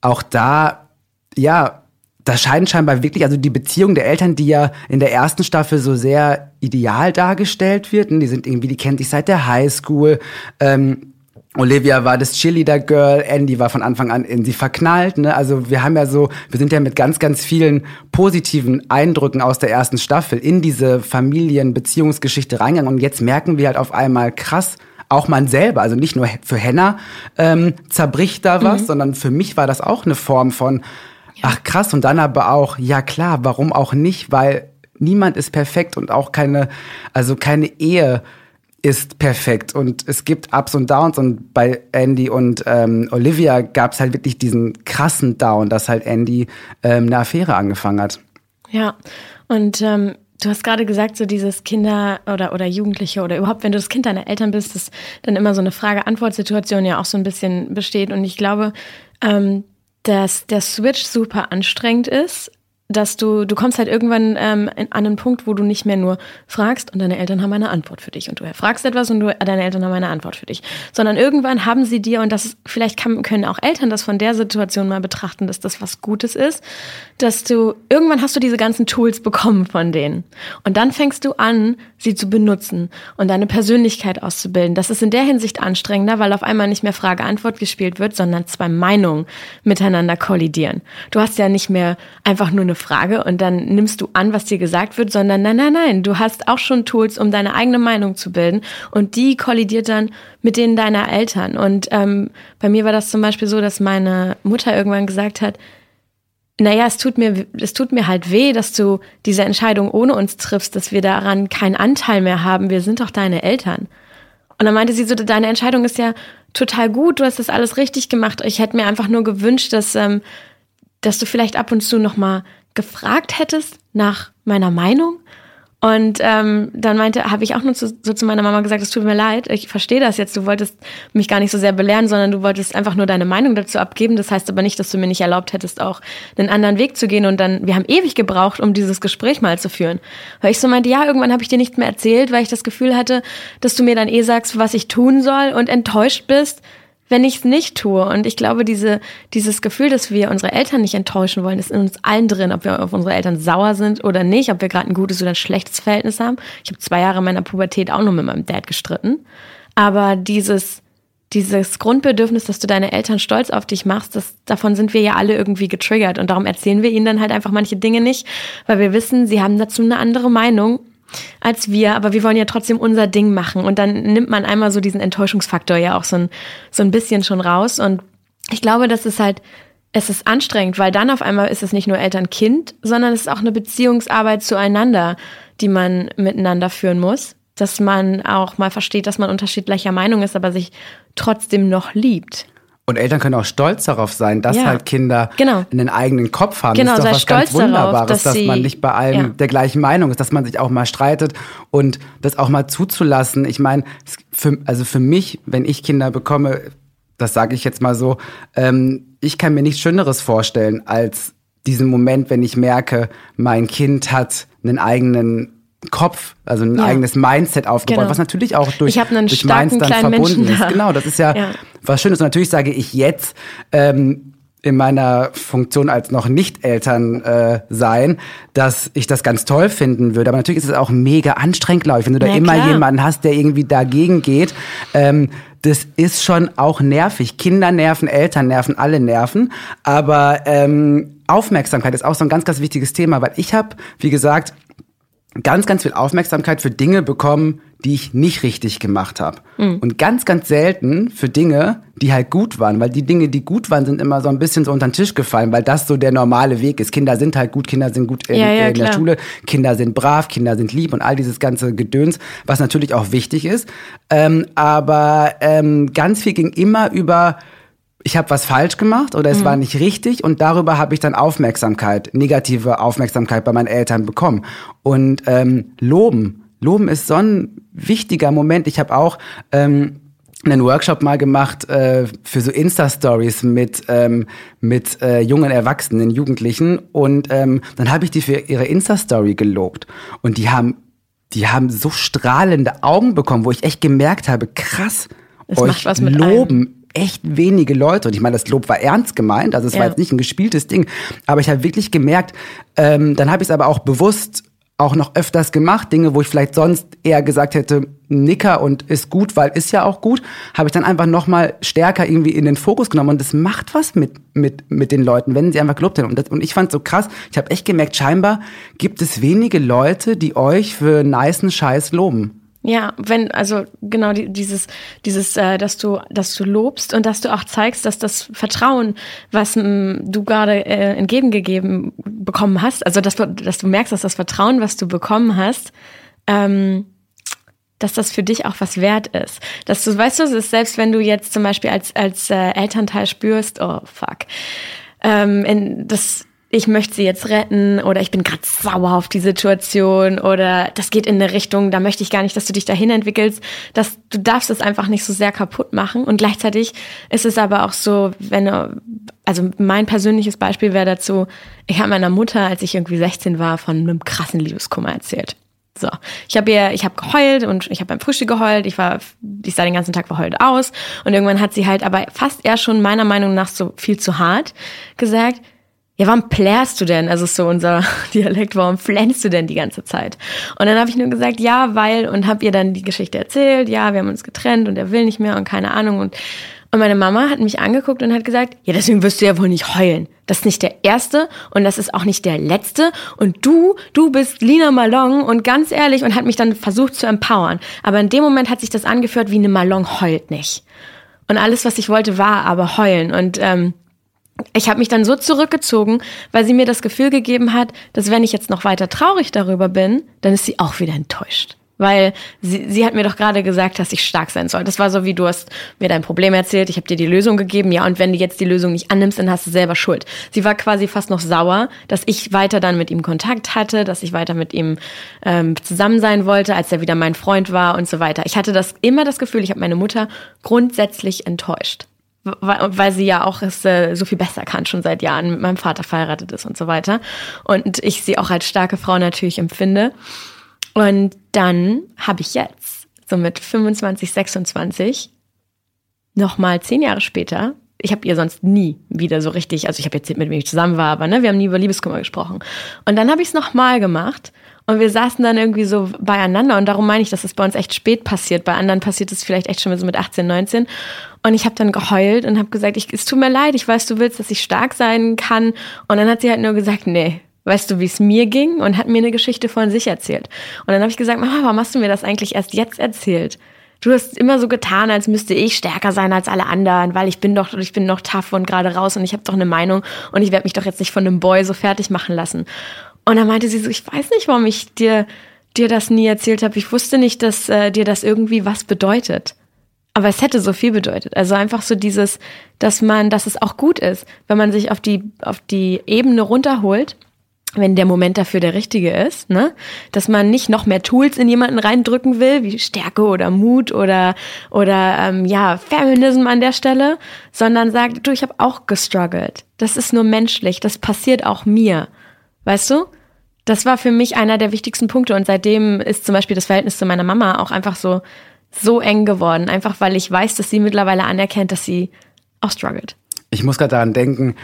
auch da, ja, da scheint scheinbar wirklich, also die Beziehung der Eltern, die ja in der ersten Staffel so sehr ideal dargestellt wird, ne, die sind irgendwie, die kennen sich seit der Highschool, ähm, Olivia war das Cheerleader-Girl, Andy war von Anfang an in sie verknallt. Ne? Also wir haben ja so, wir sind ja mit ganz, ganz vielen positiven Eindrücken aus der ersten Staffel in diese Familienbeziehungsgeschichte reingegangen. Und jetzt merken wir halt auf einmal krass, auch man selber, also nicht nur für Henna ähm, zerbricht da was, sondern für mich war das auch eine Form von, ach krass, und dann aber auch, ja klar, warum auch nicht, weil niemand ist perfekt und auch keine, also keine Ehe ist perfekt und es gibt Ups und Downs und bei Andy und ähm, Olivia gab es halt wirklich diesen krassen Down, dass halt Andy ähm, eine Affäre angefangen hat. Ja, und ähm, du hast gerade gesagt, so dieses Kinder oder, oder Jugendliche oder überhaupt, wenn du das Kind deiner Eltern bist, dass dann immer so eine Frage-Antwort-Situation ja auch so ein bisschen besteht. Und ich glaube, ähm, dass der Switch super anstrengend ist, dass du, du kommst halt irgendwann ähm, an einen Punkt, wo du nicht mehr nur fragst und deine Eltern haben eine Antwort für dich und du fragst etwas und du, deine Eltern haben eine Antwort für dich, sondern irgendwann haben sie dir und das ist, vielleicht kann, können auch Eltern das von der Situation mal betrachten, dass das was Gutes ist, dass du irgendwann hast du diese ganzen Tools bekommen von denen und dann fängst du an, sie zu benutzen und deine Persönlichkeit auszubilden. Das ist in der Hinsicht anstrengender, weil auf einmal nicht mehr Frage-Antwort gespielt wird, sondern zwei Meinungen miteinander kollidieren. Du hast ja nicht mehr einfach nur eine Frage und dann nimmst du an, was dir gesagt wird, sondern nein, nein, nein, du hast auch schon Tools, um deine eigene Meinung zu bilden und die kollidiert dann mit denen deiner Eltern. Und ähm, bei mir war das zum Beispiel so, dass meine Mutter irgendwann gesagt hat, naja, es tut mir, es tut mir halt weh, dass du diese Entscheidung ohne uns triffst, dass wir daran keinen Anteil mehr haben. Wir sind doch deine Eltern. Und dann meinte sie so, deine Entscheidung ist ja total gut, du hast das alles richtig gemacht. Ich hätte mir einfach nur gewünscht, dass, ähm, dass du vielleicht ab und zu nochmal gefragt hättest nach meiner Meinung. Und ähm, dann meinte, habe ich auch nur zu, so zu meiner Mama gesagt, es tut mir leid, ich verstehe das jetzt, du wolltest mich gar nicht so sehr belehren, sondern du wolltest einfach nur deine Meinung dazu abgeben. Das heißt aber nicht, dass du mir nicht erlaubt hättest, auch einen anderen Weg zu gehen. Und dann, wir haben ewig gebraucht, um dieses Gespräch mal zu führen. Weil ich so meinte, ja, irgendwann habe ich dir nichts mehr erzählt, weil ich das Gefühl hatte, dass du mir dann eh sagst, was ich tun soll und enttäuscht bist, wenn ich es nicht tue. Und ich glaube, diese, dieses Gefühl, dass wir unsere Eltern nicht enttäuschen wollen, ist in uns allen drin, ob wir auf unsere Eltern sauer sind oder nicht, ob wir gerade ein gutes oder ein schlechtes Verhältnis haben. Ich habe zwei Jahre meiner Pubertät auch nur mit meinem Dad gestritten. Aber dieses, dieses Grundbedürfnis, dass du deine Eltern stolz auf dich machst, das, davon sind wir ja alle irgendwie getriggert. Und darum erzählen wir ihnen dann halt einfach manche Dinge nicht, weil wir wissen, sie haben dazu eine andere Meinung als wir, aber wir wollen ja trotzdem unser Ding machen. Und dann nimmt man einmal so diesen Enttäuschungsfaktor ja auch so ein, so ein bisschen schon raus. Und ich glaube, das ist halt, es ist anstrengend, weil dann auf einmal ist es nicht nur Eltern-Kind, sondern es ist auch eine Beziehungsarbeit zueinander, die man miteinander führen muss. Dass man auch mal versteht, dass man unterschiedlicher Meinung ist, aber sich trotzdem noch liebt. Und Eltern können auch stolz darauf sein, dass Ja. halt Kinder Genau. einen eigenen Kopf haben. Genau, das ist doch was ganz stolz darauf, Wunderbares, dass dass, sie- man nicht bei allem Ja. der gleichen Meinung ist, dass man sich auch mal streitet und das auch mal zuzulassen. Ich meine, für, also für mich, wenn ich Kinder bekomme, das sage ich jetzt mal so, ähm, ich kann mir nichts Schöneres vorstellen als diesen Moment, wenn ich merke, mein Kind hat einen eigenen Kopf, also ein Ja. eigenes Mindset aufgebaut, Genau. was natürlich auch durch, Ich einen durch starken Minds dann verbunden Menschen ist. da. Genau, das ist ja, Ja. was Schönes. Und natürlich sage ich jetzt, ähm, in meiner Funktion als noch Nicht-Eltern äh, sein, dass ich das ganz toll finden würde. Aber natürlich ist es auch mega anstrengend, glaube ich, wenn du da Na immer klar. jemanden hast, der irgendwie dagegen geht. Ähm, das ist schon auch nervig. Kinder nerven, Eltern nerven, alle nerven. Aber ähm, Aufmerksamkeit ist auch so ein ganz, ganz wichtiges Thema, weil ich habe, wie gesagt, ganz, ganz viel Aufmerksamkeit für Dinge bekommen, die ich nicht richtig gemacht habe. Mhm. Und ganz, ganz selten für Dinge, die halt gut waren. Weil die Dinge, die gut waren, sind immer so ein bisschen so unter den Tisch gefallen, weil das so der normale Weg ist. Kinder sind halt gut, Kinder sind gut in, Ja, ja, in der. Schule, Kinder sind brav, Kinder sind lieb und all dieses ganze Gedöns, was natürlich auch wichtig ist. Ähm, aber ähm, ganz viel ging immer über ich habe was falsch gemacht oder es Mhm. war nicht richtig und darüber habe ich dann Aufmerksamkeit, negative Aufmerksamkeit bei meinen Eltern bekommen. Und ähm, loben, loben ist so ein wichtiger Moment. Ich habe auch ähm, einen Workshop mal gemacht äh, für so Insta-Stories mit, ähm, mit äh, jungen Erwachsenen, Jugendlichen. Und ähm, dann habe ich die für ihre Insta-Story gelobt. Und die haben, die haben so strahlende Augen bekommen, wo ich echt gemerkt habe, krass, Es euch macht was mit loben echt wenige Leute. Und ich meine, das Lob war ernst gemeint, also es Ja. war jetzt nicht ein gespieltes Ding. Aber ich habe wirklich gemerkt, ähm, dann habe ich es aber auch bewusst auch noch öfters gemacht, Dinge, wo ich vielleicht sonst eher gesagt hätte, Nicker und ist gut, weil ist ja auch gut, habe ich dann einfach noch mal stärker irgendwie in den Fokus genommen und das macht was mit mit mit den Leuten, wenn sie einfach gelobt haben und, das, und ich fand so krass, ich habe echt gemerkt, scheinbar gibt es wenige Leute, die euch für nicen Scheiß loben. Ja, wenn, also genau die, dieses, dieses, äh, dass du, dass du lobst und dass du auch zeigst, dass das Vertrauen, was m, du gerade äh, entgegengegeben bekommen hast, also dass du, dass du merkst, dass das Vertrauen, was du bekommen hast, ähm, dass das für dich auch was wert ist. Dass du, weißt du, ist selbst wenn du jetzt zum Beispiel als, als äh, Elternteil spürst, oh fuck, ähm, in, das, ich möchte sie jetzt retten oder ich bin gerade sauer auf die Situation oder das geht in eine Richtung, da möchte ich gar nicht, dass du dich dahin entwickelst, dass du darfst es einfach nicht so sehr kaputt machen und gleichzeitig ist es aber auch so, wenn also mein persönliches Beispiel wäre dazu, ich habe meiner Mutter, als ich irgendwie 16 war, von einem krassen Liebeskummer erzählt. So, ich habe ihr, ich habe geheult und ich habe beim Frühstück geheult. Ich war, ich sah den ganzen Tag verheult aus und irgendwann hat sie halt, aber fast eher schon meiner Meinung nach so viel zu hart gesagt. Ja, warum plärst du denn? Also so unser Dialekt, warum flänzt du denn die ganze Zeit? Und dann habe ich nur gesagt, ja, weil und habe ihr dann die Geschichte erzählt. Ja, wir haben uns getrennt und er will nicht mehr und keine Ahnung und und meine Mama hat mich angeguckt und hat gesagt, ja, deswegen wirst du ja wohl nicht heulen. Das ist nicht der erste und das ist auch nicht der letzte. Und du, du bist Lina Malong und ganz ehrlich und hat mich dann versucht zu empowern. Aber in dem Moment hat sich das angeführt wie eine Malong heult nicht. Und alles, was ich wollte, war aber heulen. Und ähm, ich habe mich dann so zurückgezogen, weil sie mir das Gefühl gegeben hat, dass wenn ich jetzt noch weiter traurig darüber bin, dann ist sie auch wieder enttäuscht. Weil sie, sie hat mir doch gerade gesagt, dass ich stark sein soll. Das war so wie du hast mir dein Problem erzählt, ich habe dir die Lösung gegeben, ja, und wenn du jetzt die Lösung nicht annimmst, dann hast du selber Schuld. Sie war quasi fast noch sauer, dass ich weiter dann mit ihm Kontakt hatte, dass ich weiter mit ihm ähm, zusammen sein wollte, als er wieder mein Freund war und so weiter. Ich hatte das immer das Gefühl, ich habe meine Mutter grundsätzlich enttäuscht weil, weil sie ja auch es äh, so viel besser kann, schon seit Jahren mit meinem Vater verheiratet ist und so weiter. Und ich sie auch als starke Frau natürlich empfinde. Und dann habe ich jetzt, so mit 25, 26, nochmal zehn Jahre später, ich habe ihr sonst nie wieder so richtig, also ich habe jetzt mit wem ich zusammen war, aber ne, wir haben nie über Liebeskummer gesprochen. Und dann habe ich es nochmal gemacht und wir saßen dann irgendwie so beieinander und darum meine ich, dass es bei uns echt spät passiert. Bei anderen passiert es vielleicht echt schon so mit 18, 19. Und ich habe dann geheult und habe gesagt, ich, es tut mir leid, ich weiß, du willst, dass ich stark sein kann. Und dann hat sie halt nur gesagt, nee, weißt du, wie es mir ging? Und hat mir eine Geschichte von sich erzählt. Und dann habe ich gesagt, Mama, warum hast du mir das eigentlich erst jetzt erzählt? Du hast immer so getan, als müsste ich stärker sein als alle anderen, weil ich bin doch, ich bin noch tough und gerade raus und ich habe doch eine Meinung und ich werde mich doch jetzt nicht von einem Boy so fertig machen lassen. Und dann meinte sie so, ich weiß nicht, warum ich dir, dir das nie erzählt habe. Ich wusste nicht, dass äh, dir das irgendwie was bedeutet. Aber es hätte so viel bedeutet. Also einfach so dieses, dass man, dass es auch gut ist, wenn man sich auf die, auf die Ebene runterholt, wenn der Moment dafür der richtige ist, ne? Dass man nicht noch mehr Tools in jemanden reindrücken will, wie Stärke oder Mut oder oder ähm, ja Feminism an der Stelle, sondern sagt, du, ich habe auch gestruggelt. Das ist nur menschlich, das passiert auch mir, weißt du? Das war für mich einer der wichtigsten Punkte und seitdem ist zum Beispiel das Verhältnis zu meiner Mama auch einfach so so eng geworden, einfach weil ich weiß, dass sie mittlerweile anerkennt, dass sie auch struggelt. Ich muss gerade daran denken,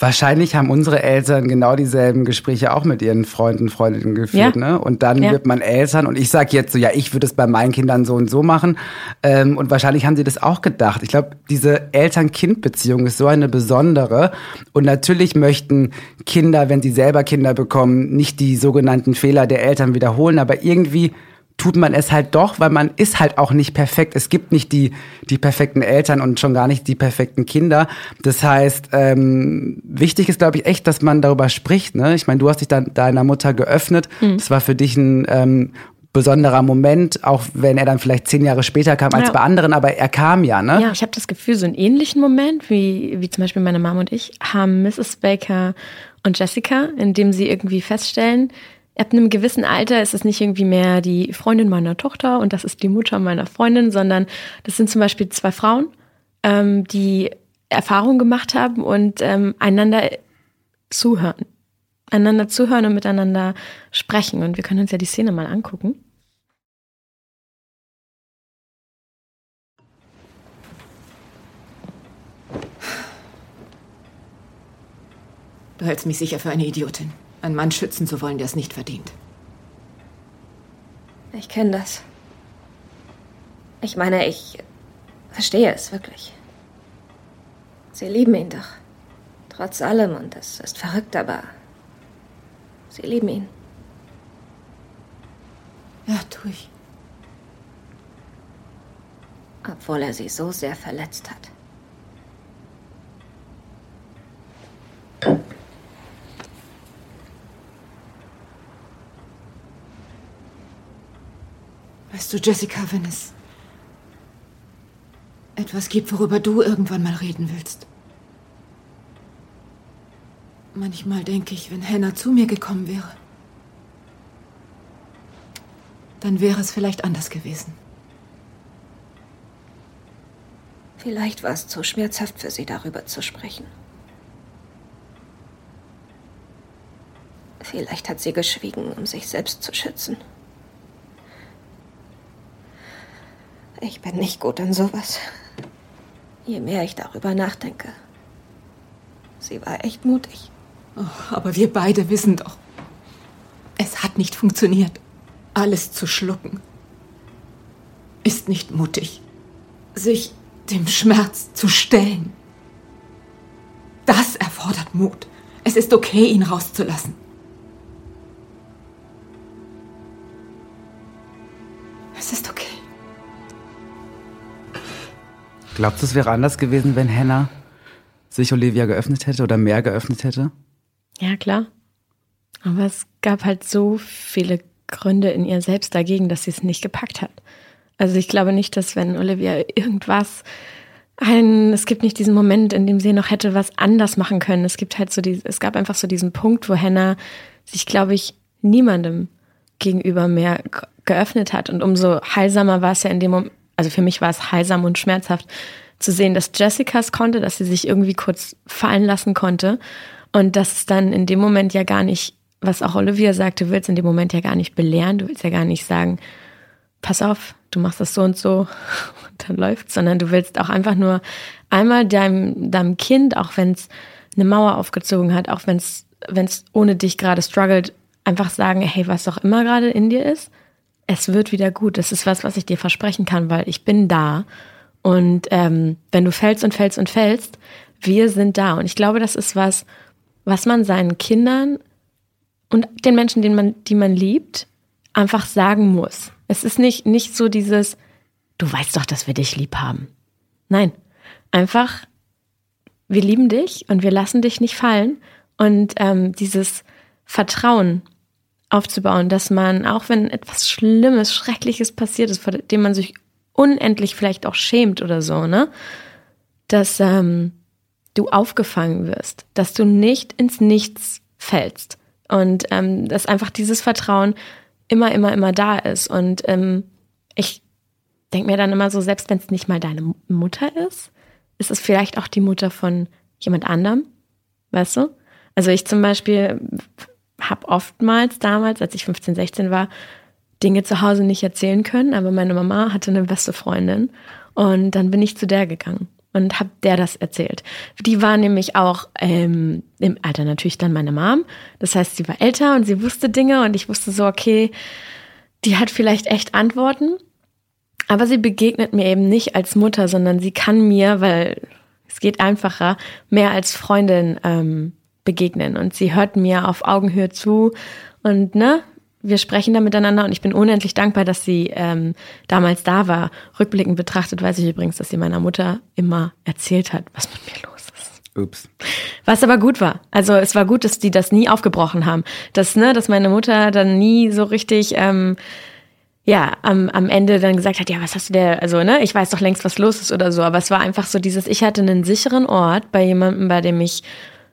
wahrscheinlich haben unsere Eltern genau dieselben Gespräche auch mit ihren Freunden, Freundinnen geführt, Ja. ne? Und dann Ja. wird man Eltern und ich sag jetzt so, ja, ich würde es bei meinen Kindern so und so machen. Ähm, und wahrscheinlich haben sie das auch gedacht. Ich glaube, diese Eltern-Kind-Beziehung ist so eine besondere. Und natürlich möchten Kinder, wenn sie selber Kinder bekommen, nicht die sogenannten Fehler der Eltern wiederholen, aber irgendwie tut man es halt doch, weil man ist halt auch nicht perfekt. Es gibt nicht die, die perfekten Eltern und schon gar nicht die perfekten Kinder. Das heißt, ähm, wichtig ist, glaube ich, echt, dass man darüber spricht. Ne? Ich meine, du hast dich dann deiner Mutter geöffnet. Mhm. Das war für dich ein ähm, besonderer Moment, auch wenn er dann vielleicht zehn Jahre später kam als ja. bei anderen, aber er kam ja, ne? Ja, ich habe das Gefühl, so einen ähnlichen Moment, wie, wie zum Beispiel meine Mom und ich, haben Mrs. Baker und Jessica, in dem sie irgendwie feststellen, ab einem gewissen Alter ist es nicht irgendwie mehr die Freundin meiner Tochter und das ist die Mutter meiner Freundin, sondern das sind zum Beispiel zwei Frauen, ähm, die Erfahrungen gemacht haben und ähm, einander zuhören einander zuhören und miteinander sprechen. Und wir können uns ja die Szene mal angucken. Du hältst mich sicher für eine Idiotin, einen Mann schützen zu wollen, der es nicht verdient. Ich kenne das. Ich meine, ich verstehe es wirklich. Sie lieben ihn doch. Trotz allem, und das ist verrückt, aber Sie lieben ihn. Ja, tue ich. Obwohl er sie so sehr verletzt hat. Du, Jessica, wenn es etwas gibt, worüber du irgendwann mal reden willst, Manchmal denke ich, wenn Hannah zu mir gekommen wäre, dann wäre es vielleicht anders gewesen. Vielleicht war es zu schmerzhaft für sie, darüber zu sprechen. Vielleicht hat sie geschwiegen, um sich selbst zu schützen. Ich bin nicht gut in sowas. Je mehr ich darüber nachdenke. Sie war echt mutig. Oh, aber wir beide wissen doch, es hat nicht funktioniert. Alles zu schlucken ist nicht mutig. Sich dem Schmerz zu stellen. Das erfordert Mut. Es ist okay, ihn rauszulassen. Glaubst du, es wäre anders gewesen, wenn Hannah sich Olivia geöffnet hätte oder mehr geöffnet hätte? Ja, klar. Aber es gab halt so viele Gründe in ihr selbst dagegen, dass sie es nicht gepackt hat. Also ich glaube nicht, dass wenn Olivia irgendwas ein, es gibt nicht diesen Moment, in dem sie noch hätte was anders machen können. Es gibt halt so die, es gab einfach so diesen Punkt, wo Hannah sich, glaube ich, niemandem gegenüber mehr geöffnet hat. Und umso heilsamer war es ja in dem Moment, also für mich war es heilsam und schmerzhaft zu sehen, dass Jessica es konnte, dass sie sich irgendwie kurz fallen lassen konnte. Und das ist dann in dem Moment ja gar nicht, was auch Olivia sagte, du willst in dem Moment ja gar nicht belehren, du willst ja gar nicht sagen, pass auf, du machst das so und so und dann läuft, sondern du willst auch einfach nur einmal deinem, deinem Kind, auch wenn es eine Mauer aufgezogen hat, auch es wenn es ohne dich gerade struggelt, einfach sagen, hey, was auch immer gerade in dir ist, es wird wieder gut. Das ist was, was ich dir versprechen kann, weil ich bin da. Und ähm, wenn du fällst und fällst und fällst, wir sind da. Und ich glaube, das ist was, was man seinen Kindern und den Menschen, den man, die man liebt, einfach sagen muss. Es ist nicht, nicht so dieses, du weißt doch, dass wir dich lieb haben. Nein, einfach, wir lieben dich und wir lassen dich nicht fallen. Und ähm, dieses Vertrauen aufzubauen, dass man, auch wenn etwas Schlimmes, Schreckliches passiert ist, vor dem man sich unendlich vielleicht auch schämt oder so, ne? Dass, ähm, du aufgefangen wirst, dass du nicht ins Nichts fällst und ähm, dass einfach dieses Vertrauen immer, immer, immer da ist. Und ähm, ich denke mir dann immer so, selbst wenn es nicht mal deine Mutter ist, ist es vielleicht auch die Mutter von jemand anderem, weißt du? Also ich zum Beispiel habe oftmals damals, als ich 15, 16 war, Dinge zu Hause nicht erzählen können, aber meine Mama hatte eine beste Freundin und dann bin ich zu der gegangen und habe der das erzählt. Die war nämlich auch ähm, im Alter natürlich dann meine Mom. Das heißt, sie war älter und sie wusste Dinge und ich wusste so, okay, die hat vielleicht echt Antworten. Aber sie begegnet mir eben nicht als Mutter, sondern sie kann mir, weil es geht einfacher, mehr als Freundin ähm, begegnen. Und sie hört mir auf Augenhöhe zu und ne, wir sprechen da miteinander und ich bin unendlich dankbar, dass sie ähm, damals da war. Rückblickend betrachtet weiß ich übrigens, dass sie meiner Mutter immer erzählt hat, was mit mir los ist. Ups. Was aber gut war. Also es war gut, dass die das nie aufgebrochen haben. Dass, ne, dass meine Mutter dann nie so richtig ähm, ja, am, am Ende dann gesagt hat, ja, was hast du der, also, ne, ich weiß doch längst, was los ist oder so, aber es war einfach so dieses, ich hatte einen sicheren Ort bei jemandem, bei dem ich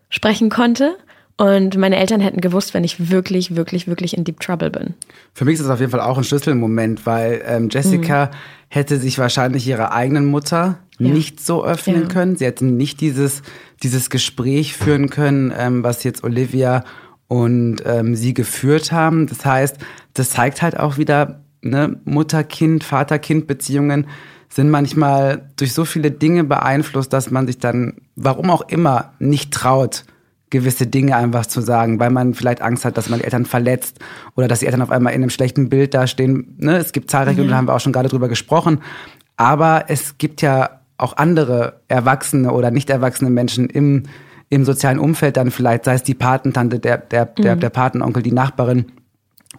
sprechen konnte und meine Eltern hätten gewusst, wenn ich wirklich, wirklich, wirklich in Deep Trouble bin. Für mich ist das auf jeden Fall auch ein Schlüsselmoment, weil ähm, Jessica mhm. hätte sich wahrscheinlich ihrer eigenen Mutter ja. nicht so öffnen ja. können. Sie hätte nicht dieses, dieses Gespräch führen können, ähm, was jetzt Olivia und ähm, sie geführt haben. Das heißt, das zeigt halt auch wieder, ne, Mutter-Kind, Vater-Kind-Beziehungen sind manchmal durch so viele Dinge beeinflusst, dass man sich dann, warum auch immer, nicht traut, gewisse Dinge einfach zu sagen, weil man vielleicht Angst hat, dass man die Eltern verletzt oder dass die Eltern auf einmal in einem schlechten Bild dastehen. Ne? Es gibt zahlreiche, und da haben wir auch schon gerade drüber gesprochen. Aber es gibt ja auch andere erwachsene oder nicht erwachsene Menschen im, im sozialen Umfeld dann vielleicht, sei es die Patentante, der, der, der, mhm. der Patenonkel, die Nachbarin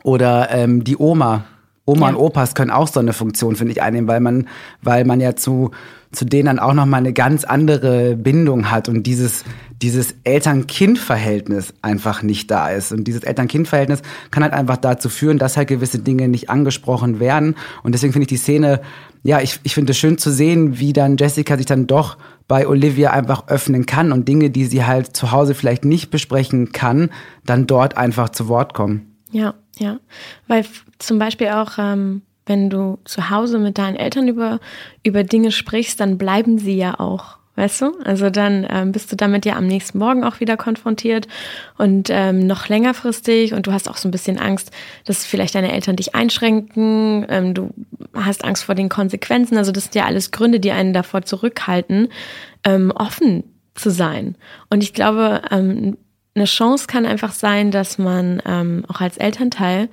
oder ähm, die Oma, Oma ja. und Opas können auch so eine Funktion, finde ich, einnehmen, weil man, weil man ja zu, zu denen dann auch nochmal eine ganz andere Bindung hat und dieses, dieses Eltern-Kind-Verhältnis einfach nicht da ist. Und dieses Eltern-Kind-Verhältnis kann halt einfach dazu führen, dass halt gewisse Dinge nicht angesprochen werden. Und deswegen finde ich die Szene, ja, ich, ich finde es schön zu sehen, wie dann Jessica sich dann doch bei Olivia einfach öffnen kann und Dinge, die sie halt zu Hause vielleicht nicht besprechen kann, dann dort einfach zu Wort kommen. Ja, ja. Weil zum Beispiel auch, ähm, wenn du zu Hause mit deinen Eltern über, über Dinge sprichst, dann bleiben sie ja auch. Weißt du? Also dann ähm, bist du damit ja am nächsten Morgen auch wieder konfrontiert und ähm, noch längerfristig und du hast auch so ein bisschen Angst, dass vielleicht deine Eltern dich einschränken, ähm, du hast Angst vor den Konsequenzen. Also das sind ja alles Gründe, die einen davor zurückhalten, ähm, offen zu sein. Und ich glaube, ähm, eine Chance kann einfach sein, dass man ähm, auch als Elternteil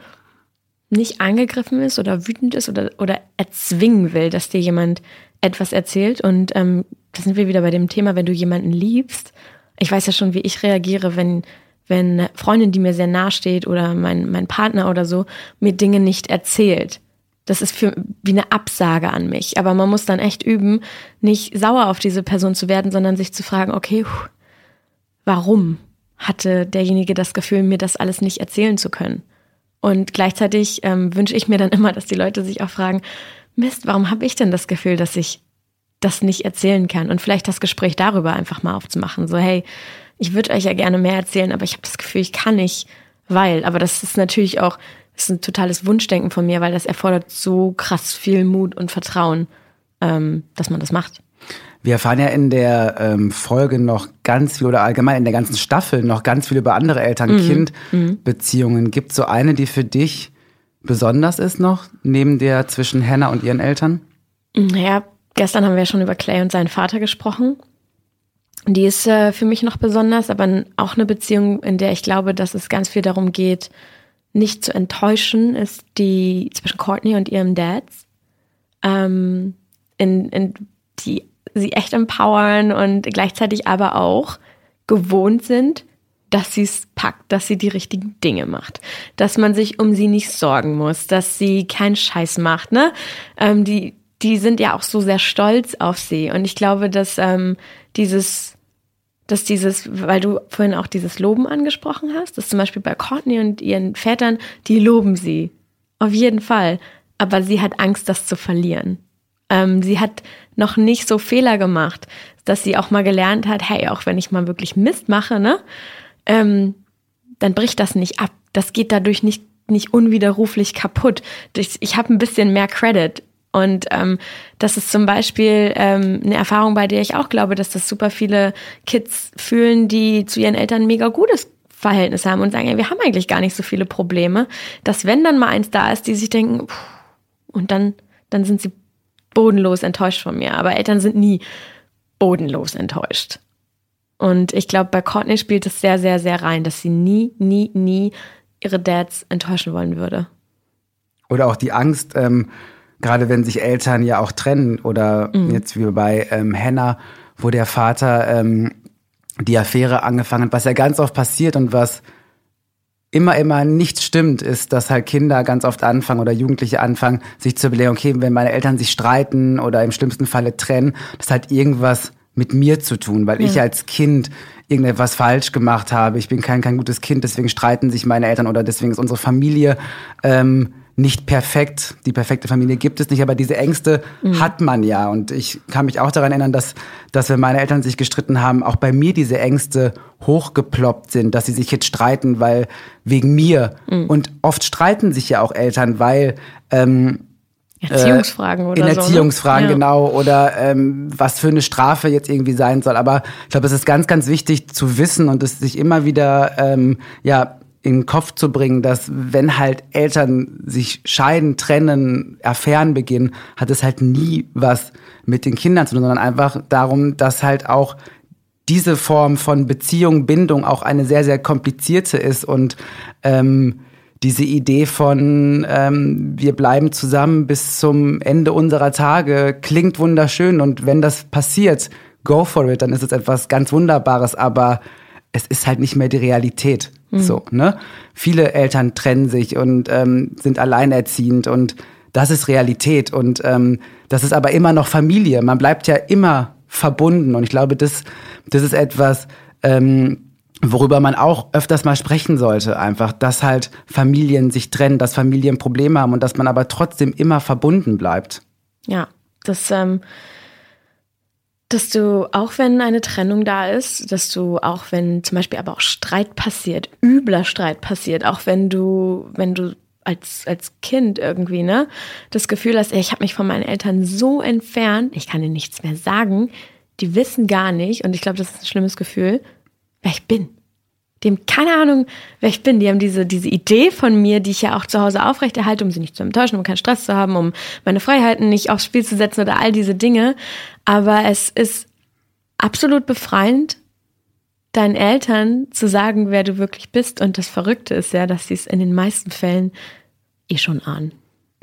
nicht angegriffen ist oder wütend ist oder, oder erzwingen will, dass dir jemand etwas erzählt. Und ähm, da sind wir wieder bei dem Thema, wenn du jemanden liebst. Ich weiß ja schon, wie ich reagiere, wenn, wenn eine Freundin, die mir sehr nahe steht oder mein, mein Partner oder so, mir Dinge nicht erzählt. Das ist für, wie eine Absage an mich. Aber man muss dann echt üben, nicht sauer auf diese Person zu werden, sondern sich zu fragen, okay, warum? Hatte derjenige das Gefühl, mir das alles nicht erzählen zu können. Und gleichzeitig ähm, wünsche ich mir dann immer, dass die Leute sich auch fragen, Mist, warum habe ich denn das Gefühl, dass ich das nicht erzählen kann? Und vielleicht das Gespräch darüber einfach mal aufzumachen. So, hey, ich würde euch ja gerne mehr erzählen, aber ich habe das Gefühl, ich kann nicht, weil. Aber das ist natürlich auch, ist ein totales Wunschdenken von mir, weil das erfordert so krass viel Mut und Vertrauen, ähm, dass man das macht. Wir erfahren ja in der ähm, Folge noch ganz viel oder allgemein in der ganzen Staffel noch ganz viel über andere Eltern-Kind-Beziehungen. Mhm. Gibt es so eine, die für dich besonders ist noch, neben der zwischen Hannah und ihren Eltern? Ja, gestern haben wir schon über Clay und seinen Vater gesprochen. Die ist äh, für mich noch besonders, aber auch eine Beziehung, in der ich glaube, dass es ganz viel darum geht, nicht zu enttäuschen, ist die zwischen Courtney und ihrem Dad. Ähm, in, in die sie echt empowern und gleichzeitig aber auch gewohnt sind, dass sie es packt, dass sie die richtigen Dinge macht, dass man sich um sie nicht sorgen muss, dass sie keinen Scheiß macht, ne? Ähm, die, die sind ja auch so sehr stolz auf sie und ich glaube, dass ähm, dieses, dass dieses, weil du vorhin auch dieses Loben angesprochen hast, dass zum Beispiel bei Courtney und ihren Vätern, die loben sie auf jeden Fall, aber sie hat Angst, das zu verlieren. Ähm, sie hat noch nicht so Fehler gemacht, dass sie auch mal gelernt hat, hey, auch wenn ich mal wirklich Mist mache, ne, ähm, dann bricht das nicht ab. Das geht dadurch nicht, nicht unwiderruflich kaputt. Ich, ich habe ein bisschen mehr Credit. Und ähm, das ist zum Beispiel ähm, eine Erfahrung, bei der ich auch glaube, dass das super viele Kids fühlen, die zu ihren Eltern ein mega gutes Verhältnis haben und sagen, ja, wir haben eigentlich gar nicht so viele Probleme, dass wenn dann mal eins da ist, die sich denken, und dann, dann sind sie bodenlos enttäuscht von mir. Aber Eltern sind nie bodenlos enttäuscht. Und ich glaube, bei Courtney spielt es sehr, sehr, sehr rein, dass sie nie, nie, nie ihre Dads enttäuschen wollen würde. Oder auch die Angst, ähm, gerade wenn sich Eltern ja auch trennen oder mhm. jetzt wie bei ähm, Hannah, wo der Vater ähm, die Affäre angefangen hat, was ja ganz oft passiert und was immer, immer nicht stimmt, ist, dass halt Kinder ganz oft anfangen oder Jugendliche anfangen, sich zu überlegen, okay, wenn meine Eltern sich streiten oder im schlimmsten Falle trennen, das hat irgendwas mit mir zu tun, weil ja. ich als Kind irgendetwas falsch gemacht habe. Ich bin kein, kein gutes Kind, deswegen streiten sich meine Eltern oder deswegen ist unsere Familie ähm, nicht perfekt. Die perfekte Familie gibt es nicht, aber diese Ängste mhm. hat man ja. Und ich kann mich auch daran erinnern, dass, dass wenn meine Eltern sich gestritten haben, auch bei mir diese Ängste hochgeploppt sind, dass sie sich jetzt streiten, weil wegen mir. Mhm. Und oft streiten sich ja auch Eltern, weil ähm, Erziehungsfragen oder in so. In Erziehungsfragen, ne? genau. Oder ähm, was für eine Strafe jetzt irgendwie sein soll. Aber ich glaube, es ist ganz, ganz wichtig zu wissen und es sich immer wieder ähm, ja, in den Kopf zu bringen, dass wenn halt Eltern sich scheiden, trennen, Affären beginnen, hat es halt nie was mit den Kindern zu tun, sondern einfach darum, dass halt auch diese Form von Beziehung, Bindung auch eine sehr, sehr komplizierte ist und ähm, diese Idee von ähm, wir bleiben zusammen bis zum Ende unserer Tage klingt wunderschön und wenn das passiert, go for it, dann ist es etwas ganz Wunderbares, aber es ist halt nicht mehr die Realität. Mhm. So, ne? Viele Eltern trennen sich und ähm, sind alleinerziehend und das ist Realität und ähm, das ist aber immer noch Familie. Man bleibt ja immer verbunden und ich glaube, das, das ist etwas, ähm, worüber man auch öfters mal sprechen sollte, einfach, dass halt Familien sich trennen, dass Familien Probleme haben und dass man aber trotzdem immer verbunden bleibt. Ja, das ähm, dass du, auch wenn eine Trennung da ist, dass du, auch wenn zum Beispiel aber auch Streit passiert, übler Streit passiert, auch wenn du, wenn du als, als Kind irgendwie, ne, das Gefühl hast, ey, ich habe mich von meinen Eltern so entfernt, ich kann ihnen nichts mehr sagen, die wissen gar nicht, und ich glaube, das ist ein schlimmes Gefühl, wer ich bin. Die haben keine Ahnung, wer ich bin. Die haben diese, diese Idee von mir, die ich ja auch zu Hause aufrechterhalte, um sie nicht zu enttäuschen, um keinen Stress zu haben, um meine Freiheiten nicht aufs Spiel zu setzen oder all diese Dinge. Aber es ist absolut befreiend, deinen Eltern zu sagen, wer du wirklich bist. Und das Verrückte ist ja, dass sie es in den meisten Fällen eh schon ahnen.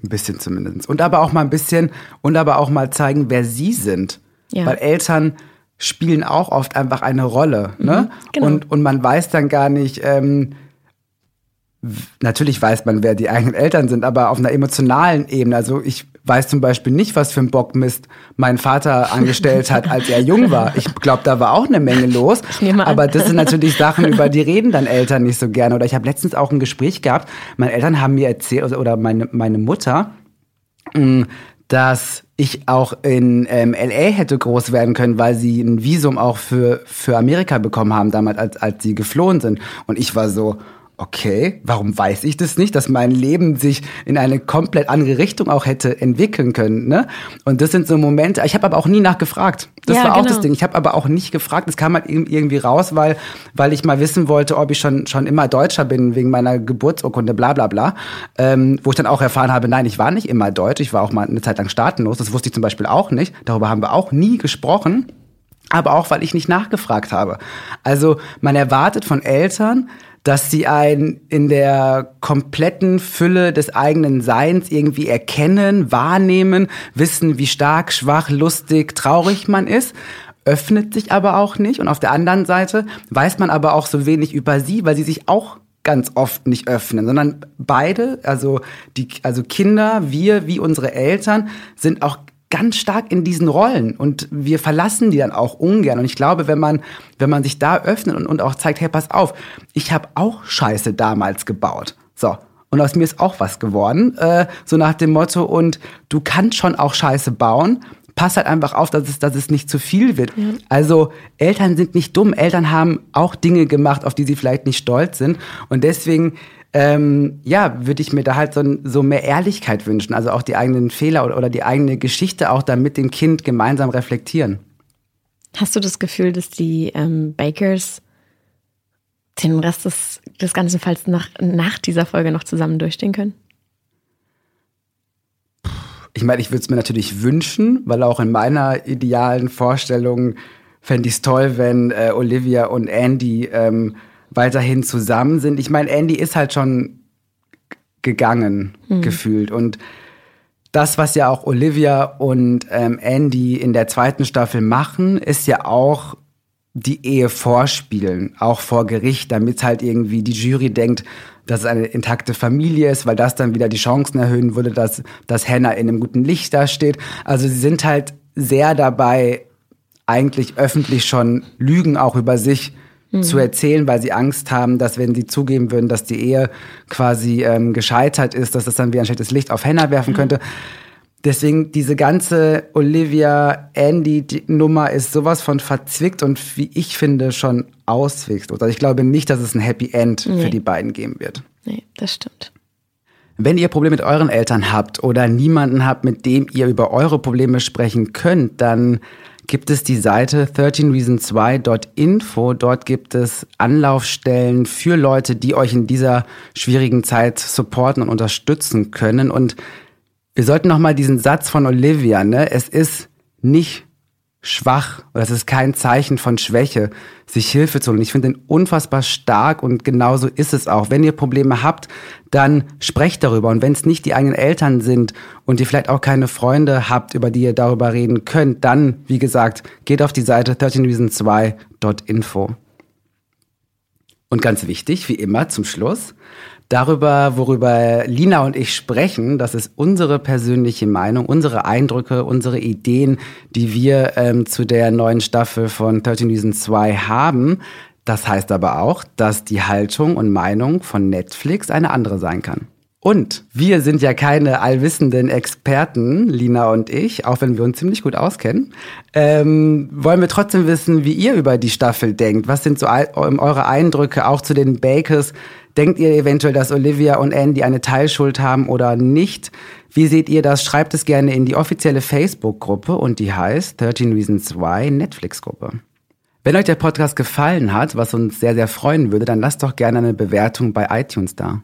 Ein bisschen zumindest. Und aber auch mal ein bisschen, und aber auch mal zeigen, wer sie sind. Ja. Weil Eltern spielen auch oft einfach eine Rolle. Ne? Mhm, genau. und, und man weiß dann gar nicht, ähm, natürlich weiß man, wer die eigenen Eltern sind, aber auf einer emotionalen Ebene. Also ich weiß zum Beispiel nicht, was für ein Bockmist mein Vater angestellt hat, als er jung war. Ich glaube, da war auch eine Menge los. Aber das sind natürlich Sachen, über die reden dann Eltern nicht so gerne. Oder ich habe letztens auch ein Gespräch gehabt. Meine Eltern haben mir erzählt, oder meine, meine Mutter, mm, dass ich auch in ähm, LA hätte groß werden können, weil sie ein Visum auch für, für Amerika bekommen haben, damals, als, als sie geflohen sind. Und ich war so, okay, warum weiß ich das nicht, dass mein Leben sich in eine komplett andere Richtung auch hätte entwickeln können. Ne? Und das sind so Momente, ich habe aber auch nie nachgefragt. Das ja, war auch genau. das Ding. Ich habe aber auch nicht gefragt. Das kam halt irgendwie raus, weil, weil ich mal wissen wollte, ob ich schon, schon immer Deutscher bin, wegen meiner Geburtsurkunde, bla bla bla. Ähm, wo ich dann auch erfahren habe, nein, ich war nicht immer deutsch, ich war auch mal eine Zeit lang staatenlos. Das wusste ich zum Beispiel auch nicht. Darüber haben wir auch nie gesprochen aber auch, weil ich nicht nachgefragt habe. Also man erwartet von Eltern, dass sie einen in der kompletten Fülle des eigenen Seins irgendwie erkennen, wahrnehmen, wissen, wie stark, schwach, lustig, traurig man ist öffnet sich aber auch nicht. Und auf der anderen Seite weiß man aber auch so wenig über sie, weil sie sich auch ganz oft nicht öffnen, sondern beide, also die, also Kinder, wir wie unsere Eltern, sind auch ganz stark in diesen Rollen und wir verlassen die dann auch ungern. Und ich glaube, wenn man, wenn man sich da öffnet und, und auch zeigt, hey, pass auf, ich habe auch Scheiße damals gebaut. So. Und aus mir ist auch was geworden. Äh, so nach dem Motto, und du kannst schon auch Scheiße bauen. Pass halt einfach auf, dass es, dass es nicht zu viel wird. Ja. Also Eltern sind nicht dumm. Eltern haben auch Dinge gemacht, auf die sie vielleicht nicht stolz sind. Und deswegen ähm, ja, würde ich mir da halt so, so mehr Ehrlichkeit wünschen, also auch die eigenen Fehler oder, oder die eigene Geschichte auch dann mit dem Kind gemeinsam reflektieren. Hast du das Gefühl, dass die ähm, Bakers den Rest des, des ganzen Falls nach, nach dieser Folge noch zusammen durchstehen können? Ich meine, ich würde es mir natürlich wünschen, weil auch in meiner idealen Vorstellung fände ich es toll, wenn äh, Olivia und Andy ähm, weiterhin zusammen sind. Ich meine, Andy ist halt schon gegangen, mhm. gefühlt. Und das, was ja auch Olivia und ähm, Andy in der zweiten Staffel machen, ist ja auch die Ehe vorspielen, auch vor Gericht, damit halt irgendwie die Jury denkt, dass es eine intakte Familie ist, weil das dann wieder die Chancen erhöhen würde, dass, dass Hannah in einem guten Licht dasteht. Also sie sind halt sehr dabei, eigentlich öffentlich schon Lügen auch über sich mhm. zu erzählen, weil sie Angst haben, dass wenn sie zugeben würden, dass die Ehe quasi ähm, gescheitert ist, dass das dann wie ein schlechtes Licht auf Hannah werfen mhm. könnte. Deswegen diese ganze Olivia Andy Nummer ist sowas von verzwickt und wie ich finde schon auswegslos. Also ich glaube nicht, dass es ein Happy End nee. für die beiden geben wird. Nee, das stimmt. Wenn ihr Probleme mit euren Eltern habt oder niemanden habt, mit dem ihr über eure Probleme sprechen könnt, dann gibt es die Seite 13reasons2.info. Dort gibt es Anlaufstellen für Leute, die euch in dieser schwierigen Zeit supporten und unterstützen können. Und wir sollten noch mal diesen Satz von Olivia, ne? Es ist nicht schwach oder es ist kein Zeichen von Schwäche, sich Hilfe zu holen. Ich finde den unfassbar stark und genauso ist es auch. Wenn ihr Probleme habt, dann sprecht darüber. Und wenn es nicht die eigenen Eltern sind und ihr vielleicht auch keine Freunde habt, über die ihr darüber reden könnt, dann, wie gesagt, geht auf die Seite 13reason2.info. Und ganz wichtig, wie immer zum Schluss, darüber, worüber Lina und ich sprechen. Das ist unsere persönliche Meinung, unsere Eindrücke, unsere Ideen, die wir ähm, zu der neuen Staffel von 13 Reasons 2 haben. Das heißt aber auch, dass die Haltung und Meinung von Netflix eine andere sein kann. Und wir sind ja keine allwissenden Experten, Lina und ich, auch wenn wir uns ziemlich gut auskennen. Ähm, wollen wir trotzdem wissen, wie ihr über die Staffel denkt? Was sind so eure Eindrücke auch zu den Bakers? Denkt ihr eventuell, dass Olivia und Andy eine Teilschuld haben oder nicht? Wie seht ihr das? Schreibt es gerne in die offizielle Facebook-Gruppe und die heißt 13 Reasons Why Netflix-Gruppe. Wenn euch der Podcast gefallen hat, was uns sehr, sehr freuen würde, dann lasst doch gerne eine Bewertung bei iTunes da.